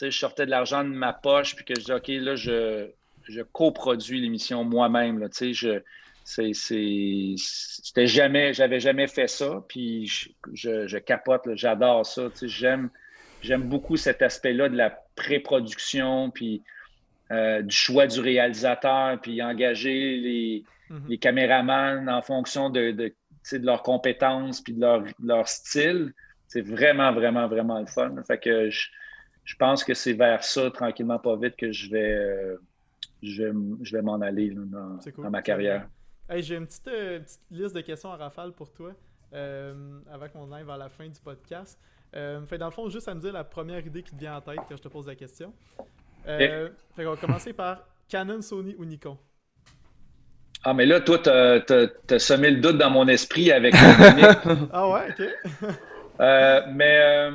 je sortais de l'argent de ma poche puis que je dis OK, là, je, je coproduis l'émission moi-même. Je, c'était jamais, j'avais jamais fait ça, puis je, je, capote, j'adore ça. J'aime, j'aime beaucoup cet aspect-là de la pré-production, puis euh, du choix du réalisateur, puis engager les, mm-hmm. les caméramans en fonction de, de de leurs compétences puis de leur, leur style. C'est vraiment, vraiment, vraiment le fun. Fait que je, je pense que c'est vers ça, tranquillement, pas vite, que je vais, euh, je vais, m'en aller dans, dans, ma carrière. J'ai une petite, euh, petite, liste de questions à rafale pour toi euh, avant qu'on aille vers la fin du podcast. fait dans le fond, juste à me dire la première idée qui te vient en tête quand je te pose la question. Fait qu'on va commencer par Canon, Sony ou Nikon? Ah, mais là, toi, tu as, semé le doute dans mon esprit avec [LAUGHS] Ah ouais, ok. [LAUGHS] Euh, mais euh,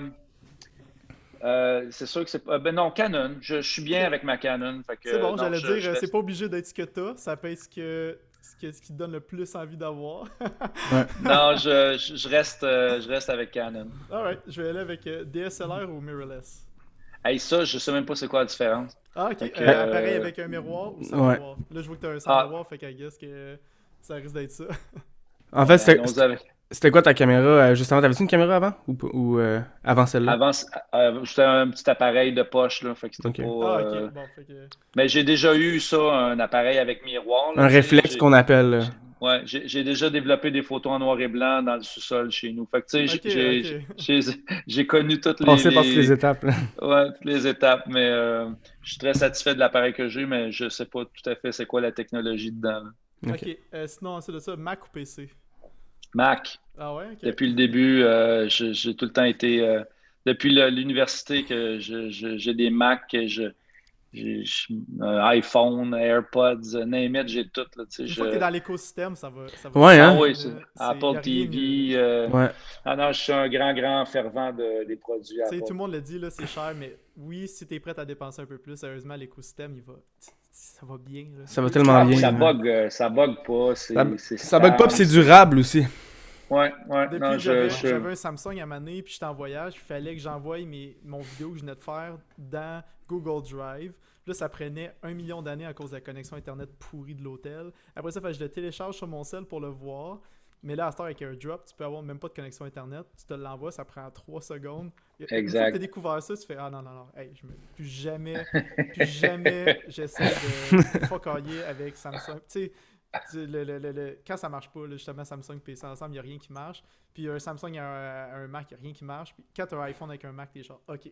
euh, c'est sûr que c'est pas. Ben non, Canon. Je, suis bien avec ma Canon. C'est bon, j'allais dire, c'est pas obligé d'être ce que t'as. Ça peut être ce, que, ce, qui te donne le plus envie d'avoir. [LAUGHS] non, je, reste, je reste avec Canon. Alright, je vais aller avec DSLR ou mirrorless. Hey, ça, je sais même pas c'est quoi la différence. Ah, ok. Euh, appareil avec un miroir ou sans miroir? Là, je vois que tu as un sans ah. miroir, fait qu'à guess que ça risque d'être ça. [LAUGHS] En fait, c'était. quoi ta caméra euh, Justement, t'avais-tu une caméra avant? Ou, euh, avant celle-là? Avant, c'était un petit appareil de poche, là. Fait que c'était pas, ah, ok. Bon, fait que... Mais j'ai déjà eu ça, un appareil avec miroir. un réflexe qu'on appelle. Ouais, j'ai déjà développé des photos en noir et blanc dans le sous-sol chez nous. Fait que, tu sais, j'ai connu toutes les. Passé par toutes les étapes. Ouais, toutes les étapes, mais euh, je suis très satisfait de l'appareil que j'ai, mais je sais pas tout à fait c'est quoi la technologie dedans. Ok, euh, sinon, c'est de ça, Mac ou PC Mac. Ah ouais, Depuis le début, euh, j'ai tout le temps été. depuis l'université que j'ai des Macs que je iPhone, AirPods, name it, j'ai tout. Là, Une fois que t'es dans l'écosystème, ça va, ça va. Ouais, hein? Ah, oui, Apple TV. Euh... Ouais. Ah non, je suis un grand, grand fervent de, des produits Apple. Tout le monde le dit, là, c'est cher, mais oui, si t'es prêt à dépenser un peu plus, sérieusement, l'écosystème, il va... Ça va bien. Là. Ça va tellement ah, bien. Ça bug, euh, ça bug pas. Ça, ça bug pas, c'est durable aussi. Ouais, ouais. Depuis j'avais je... un Samsung à maner, puis j'étais en voyage, il fallait que j'envoie mon vidéo que je venais de faire dans Google Drive. Là, ça prenait un million d'années à cause de la connexion Internet pourrie de l'hôtel. Après ça, je le télécharge sur mon cell pour le voir. Mais là, à ce temps, avec AirDrop, tu peux avoir même pas de connexion Internet. Tu te l'envoies, ça prend 3 secondes. Exact. Que tu as découvert ça, tu fais Ah non, non, non, hey, je me... plus jamais, plus jamais [LAUGHS] j'essaie de focailler avec Samsung. Tu sais, le, le, le, quand ça marche pas, justement, Samsung PC ensemble, il n'y a rien qui marche. Puis un Samsung a un, Mac, il n'y a rien qui marche. Puis quand tu as un iPhone avec un Mac, t'es genre, OK.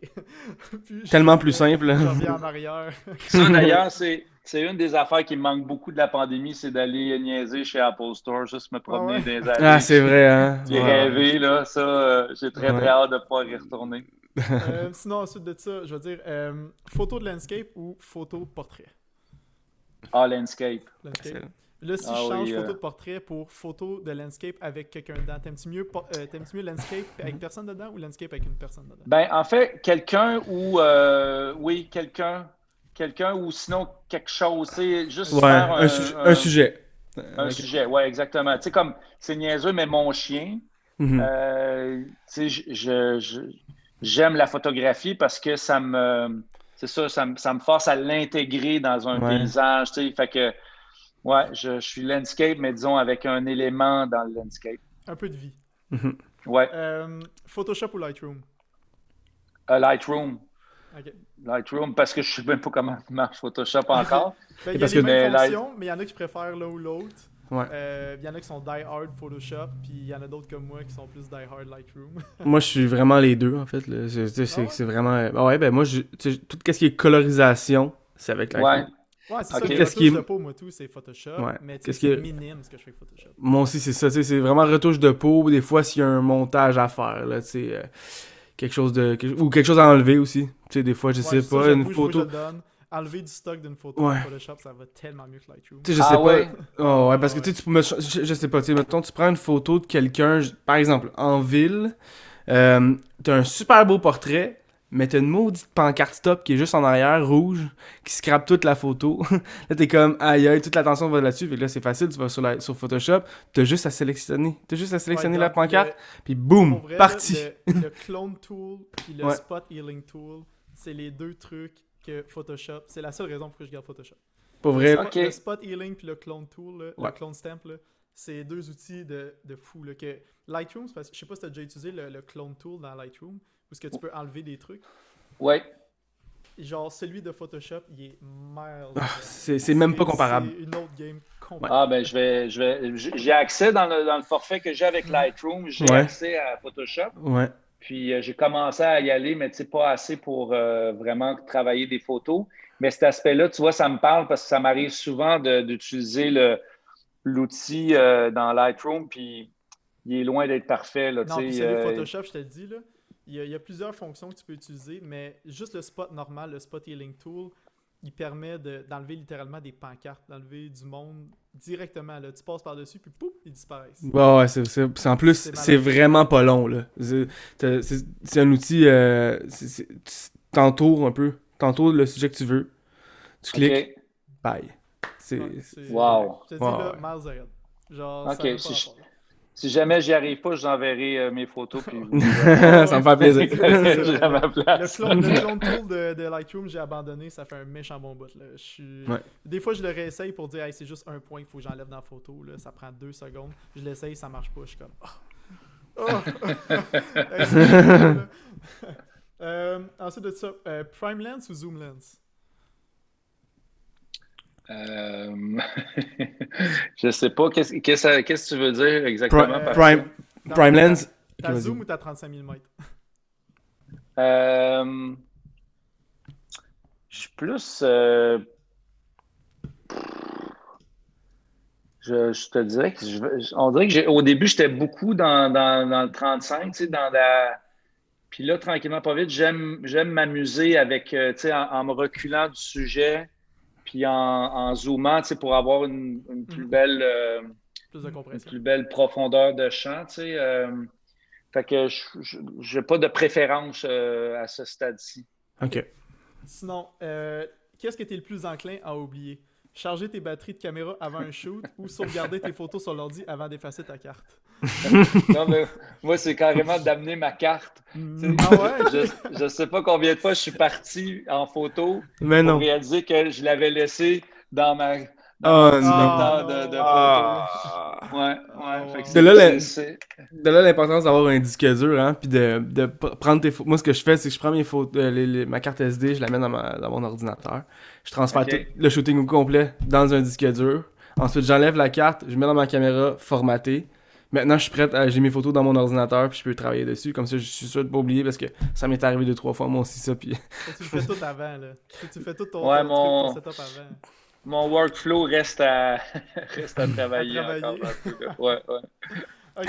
[LAUGHS] Tellement plus simple. Je reviens en arrière. [LAUGHS] ça, d'ailleurs, [LAUGHS] c'est, une des affaires qui me manque beaucoup de la pandémie, c'est d'aller niaiser chez Apple Store, juste me promener ah dans les allées. Ah, c'est vrai, hein? J'ai rêvé, là. Ça, euh, j'ai très, très hâte de pouvoir y retourner. Euh, sinon, ensuite de ça, je veux dire euh, photo de landscape ou photo de portrait? Ah, landscape. Landscape. Là, si Ah je change oui, photo euh. de portrait pour photo de landscape avec quelqu'un dedans, t'aimes-tu mieux, euh, mieux landscape [LAUGHS] avec personne dedans ou landscape avec une personne dedans? Ben, en fait, quelqu'un ou. euh, oui, quelqu'un. Quelqu'un ou sinon quelque chose. tu sais, Juste Ouais, faire un, su- un sujet. Un sujet, ouais, exactement. Tu sais, comme, c'est niaiseux, mais mon chien, Mhm. euh, tu sais, j'aime la photographie parce que ça me, c'est ça, ça me, ça me force à l'intégrer dans un Ouais. paysage, tu sais. Fait que, ouais, je, je suis landscape, mais disons avec un élément dans le landscape. Un peu de vie. Mhm. Ouais, Euh, Photoshop ou Lightroom? Euh, Lightroom. Lightroom, parce que je sais même pas comment marche Photoshop encore. [LAUGHS] Ben, il y a que- mêmes mais Light- fonctions, mais il y en a qui préfèrent l'un ou l'autre. Ouais. Euh, Il y en a qui sont die-hard Photoshop, puis il y en a d'autres comme moi qui sont plus die-hard Lightroom. [LAUGHS] Moi, je suis vraiment les deux, en fait. C'est Ah ouais? c'est vraiment. bah ouais, ben moi, je- tout ce qui est colorisation, c'est avec la Ouais. Ouais, c'est Ok. ça. Qui est- de peau, moi, tout, c'est Photoshop. Ouais. Mais c'est qui est- minime ce que je fais avec Photoshop. Moi aussi, c'est ça. tu sais, C'est vraiment retouche de peau. Des fois, s'il y a un montage à faire, là, tu sais, euh, quelque chose de. quelque- Ou quelque chose à enlever aussi. Tu sais, des fois, je sais Ouais, pas, une photo. Enlever du stock d'une photo Ouais. Photoshop, ça va tellement mieux que Lightroom. Tu sais, je Ah sais ouais? pas. Oh, ouais, parce que Ouais. tu sais, tu peux me. Je, je sais pas, tu sais, mettons, tu prends une photo de quelqu'un, par exemple, en ville, euh, t'as un super beau portrait, mais t'as une maudite pancarte stop qui est juste en arrière, rouge, qui scrape toute la photo. [LAUGHS] là, t'es comme, aïe aïe, toute l'attention va là-dessus, fait que là, c'est facile, tu vas sur, la, sur Photoshop, t'as juste à sélectionner. T'as juste à sélectionner Ouais, la pancarte, puis boum, là, parti. Le, le [LAUGHS] clone tool puis le Ouais. spot healing tool, c'est les deux trucs que Photoshop. C'est la seule raison pour que je garde Photoshop. Pour vrai, Le. Le spot healing puis le clone tool, là, Ouais. le clone stamp, là, c'est deux outils de, de fou. Là, que Lightroom, c'est parce que je sais pas si tu as déjà utilisé le, le clone tool dans Lightroom, où est-ce que tu peux enlever des trucs? Ouais. Genre, celui de Photoshop, il est miles. Ah, c'est c'est même pas comparable. C'est une autre game complètement. Ah, ben, je vais, je vais, j'ai accès dans le, dans le forfait que j'ai avec Lightroom, j'ai Ouais. accès à Photoshop. Ouais. Puis euh, j'ai commencé à y aller, mais tu sais, pas assez pour euh, vraiment travailler des photos. Mais cet aspect-là, tu vois, ça me parle parce que ça m'arrive souvent de- d'utiliser le- l'outil euh, dans Lightroom, puis il est loin d'être parfait. Là, Non, Photoshop, je te le dis, là, il y, a, il y a plusieurs fonctions que tu peux utiliser, mais juste le spot normal, le spot healing tool, il permet de- d'enlever littéralement des pancartes, d'enlever du monde directement. Là. Tu passes par-dessus, puis pouf, ils disparaissent. Bah ouais, c'est, en plus, C'est vraiment pas long, là. C'est, un outil, euh, t'entoures un peu, t'entoures le sujet que tu veux, tu cliques, OK. bye. C'est, Ouais, Wow. Je te dis, Ouais, là, ouais. miles ahead. Genre, Ok, ça si je- rapport. Si jamais j'y arrive pas, je vous enverrai euh, mes photos. Puis [LAUGHS] ça me fait plaisir. [LAUGHS] J'ai à ma Le place. clone, le clone tool de, de Lightroom, j'ai abandonné, ça fait un méchant bon bout. Là. Je suis... Ouais. Des fois, je le réessaye pour dire hey, c'est juste un point qu'il faut que j'enlève dans la photo. Là. Ça prend deux secondes. Je l'essaye, ça marche pas. Je suis comme. Oh. Oh. [LAUGHS] Euh, ensuite de ça, euh, Prime Lens ou Zoom Lens? Euh, [LAUGHS] je sais pas. Qu'est-ce que tu veux dire exactement Pri- par Prime, Dans- Prime Lens. Ta Ok, vas-y. Zoom ou ta 35 mm Euh, je suis plus. euh, je, je te dirais que je, on dirait que j'ai- au début, j'étais beaucoup dans, dans, dans le 35, tu sais, dans la. Puis là, tranquillement, pas vite, j'aime j'aime m'amuser avec, euh, tu sais, en, en me reculant du sujet, puis en, en zoomant, tu sais, pour avoir une, une plus Mhm. belle. euh, Plus de une plus belle profondeur de champ, tu sais. euh, fait que je n'ai pas de préférence euh, à ce stade-ci. Ok. Sinon, euh, qu'est-ce que tu es le plus enclin à oublier? Charger tes batteries de caméra avant un shoot ou sauvegarder tes photos sur l'ordi avant d'effacer ta carte? Non, mais moi, c'est carrément d'amener ma carte. Mm, Ah ouais? Je ne sais pas combien de fois je suis parti en photo Mais pour non. réaliser que je l'avais laissé dans ma dans Oh non. de, de Ah. Ouais, ouais. fait que De c'est- là, l'importance d'avoir un disque dur, hein, puis de, de pr- prendre tes photos. Moi, ce que je fais, c'est que je prends mes photos, euh, les- les- ma carte SD, je la mets dans, ma- dans mon ordinateur. Je transfère tout le shooting au complet dans un disque dur. Ensuite, j'enlève la carte, je mets dans ma caméra formatée. Maintenant, je suis prête, à- j'ai mes photos dans mon ordinateur, puis je peux travailler dessus. Comme ça, je suis sûr de pas oublier parce que ça m'est arrivé deux, trois fois, moi aussi, ça. Puis tu le fais tout avant, là. Tu fais tout ton, Ouais, ton mon- truc, ton setup avant. Mon workflow reste à, [LAUGHS] reste à travailler. À travailler. encore. Ouais, ouais. [LAUGHS] Ok.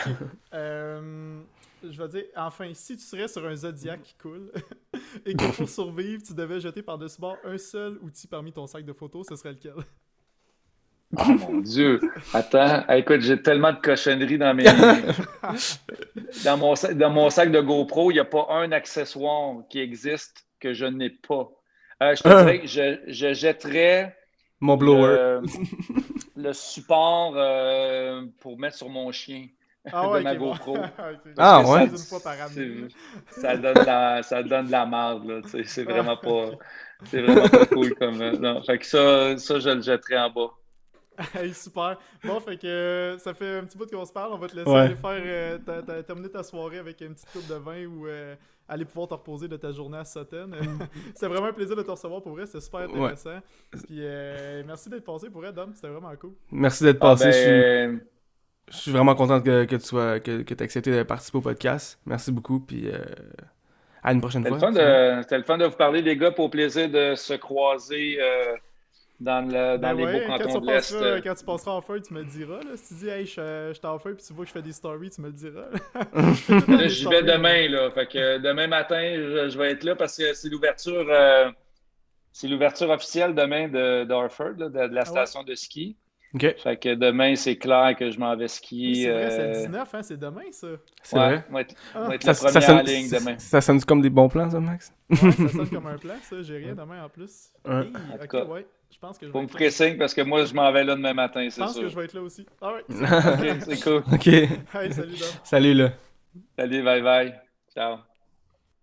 Euh, je vais dire, enfin, si tu serais sur un zodiaque qui coule [LAUGHS] et que pour survivre, tu devais jeter par-dessus bord un seul outil parmi ton sac de photos, ce serait lequel? Oh mon Dieu! Attends, écoute, j'ai tellement de cochonneries dans mes. [LAUGHS] dans, mon sac, dans mon sac de GoPro, il n'y a pas un accessoire qui existe que je n'ai pas. Euh, je te dirais que je, je jetterais. Mon blower. Le, le support euh, pour mettre sur mon chien. Ah ouais, de ma. GoPro. [LAUGHS] Ah, Ça, ouais? C'est- Ça donne, de la, ça donne de la marde, là. C'est vraiment pas. [LAUGHS] C'est vraiment pas cool comme. euh, Non, fait que ça, ça, je le jetterais en bas. [LAUGHS] Hey, super. Bon, fait que euh, ça fait un petit bout qu'on se parle. On va te laisser Ouais. aller faire euh, ta- ta- terminer ta soirée avec une petite coupe de vin ou euh, aller pouvoir te reposer de ta journée à Sutton. [LAUGHS] C'était vraiment un plaisir de te recevoir pour vrai. C'était super intéressant. Puis euh, merci d'être passé pour vrai, Dom. C'était vraiment cool. Merci d'être Ah, passé. ben, je, suis, je suis vraiment content que, que tu sois que, que aies accepté de participer au podcast. Merci beaucoup. Puis euh, à une prochaine C'était fois. le, fun de, c'était le fun de vous parler, les gars, pour le plaisir de se croiser euh, dans, le, dans Ben les ouais, beaux quand, cantons tu de l'Est. euh. quand tu passeras en feu, tu me le diras. Là. Si tu dis, hey, je, je suis en feu, puis tu vois que je fais des stories, tu me le diras. Là, [LAUGHS] j'y vais demain, là. Fait que euh, demain matin, je, je vais être là parce que c'est l'ouverture. euh, c'est l'ouverture officielle demain de, de Harford, là, de, de la Ah ouais? station de ski. Ok, Fait que demain, c'est clair que je m'en vais skier. c'est vrai, c'est le 19, hein, c'est demain ça. c'est ouais, vrai. on va être, Ah. on va être Ça, le ça, premier en sonne, ligne demain. ça sonne comme des bons plans, ça, Max? Ouais, ça sonne [LAUGHS] comme un plan, ça. J'ai rien demain en plus. Ouais. Hey, En tout ok, cas, ouais. Je pense que je vais me signe parce que moi, je m'en vais là demain matin, Je c'est pense que sûr. je vais être là aussi. Alright. Ok, c'est [LAUGHS] cool. ok. Hey, salut Dom. Salut, là. Salut, bye bye. Ciao.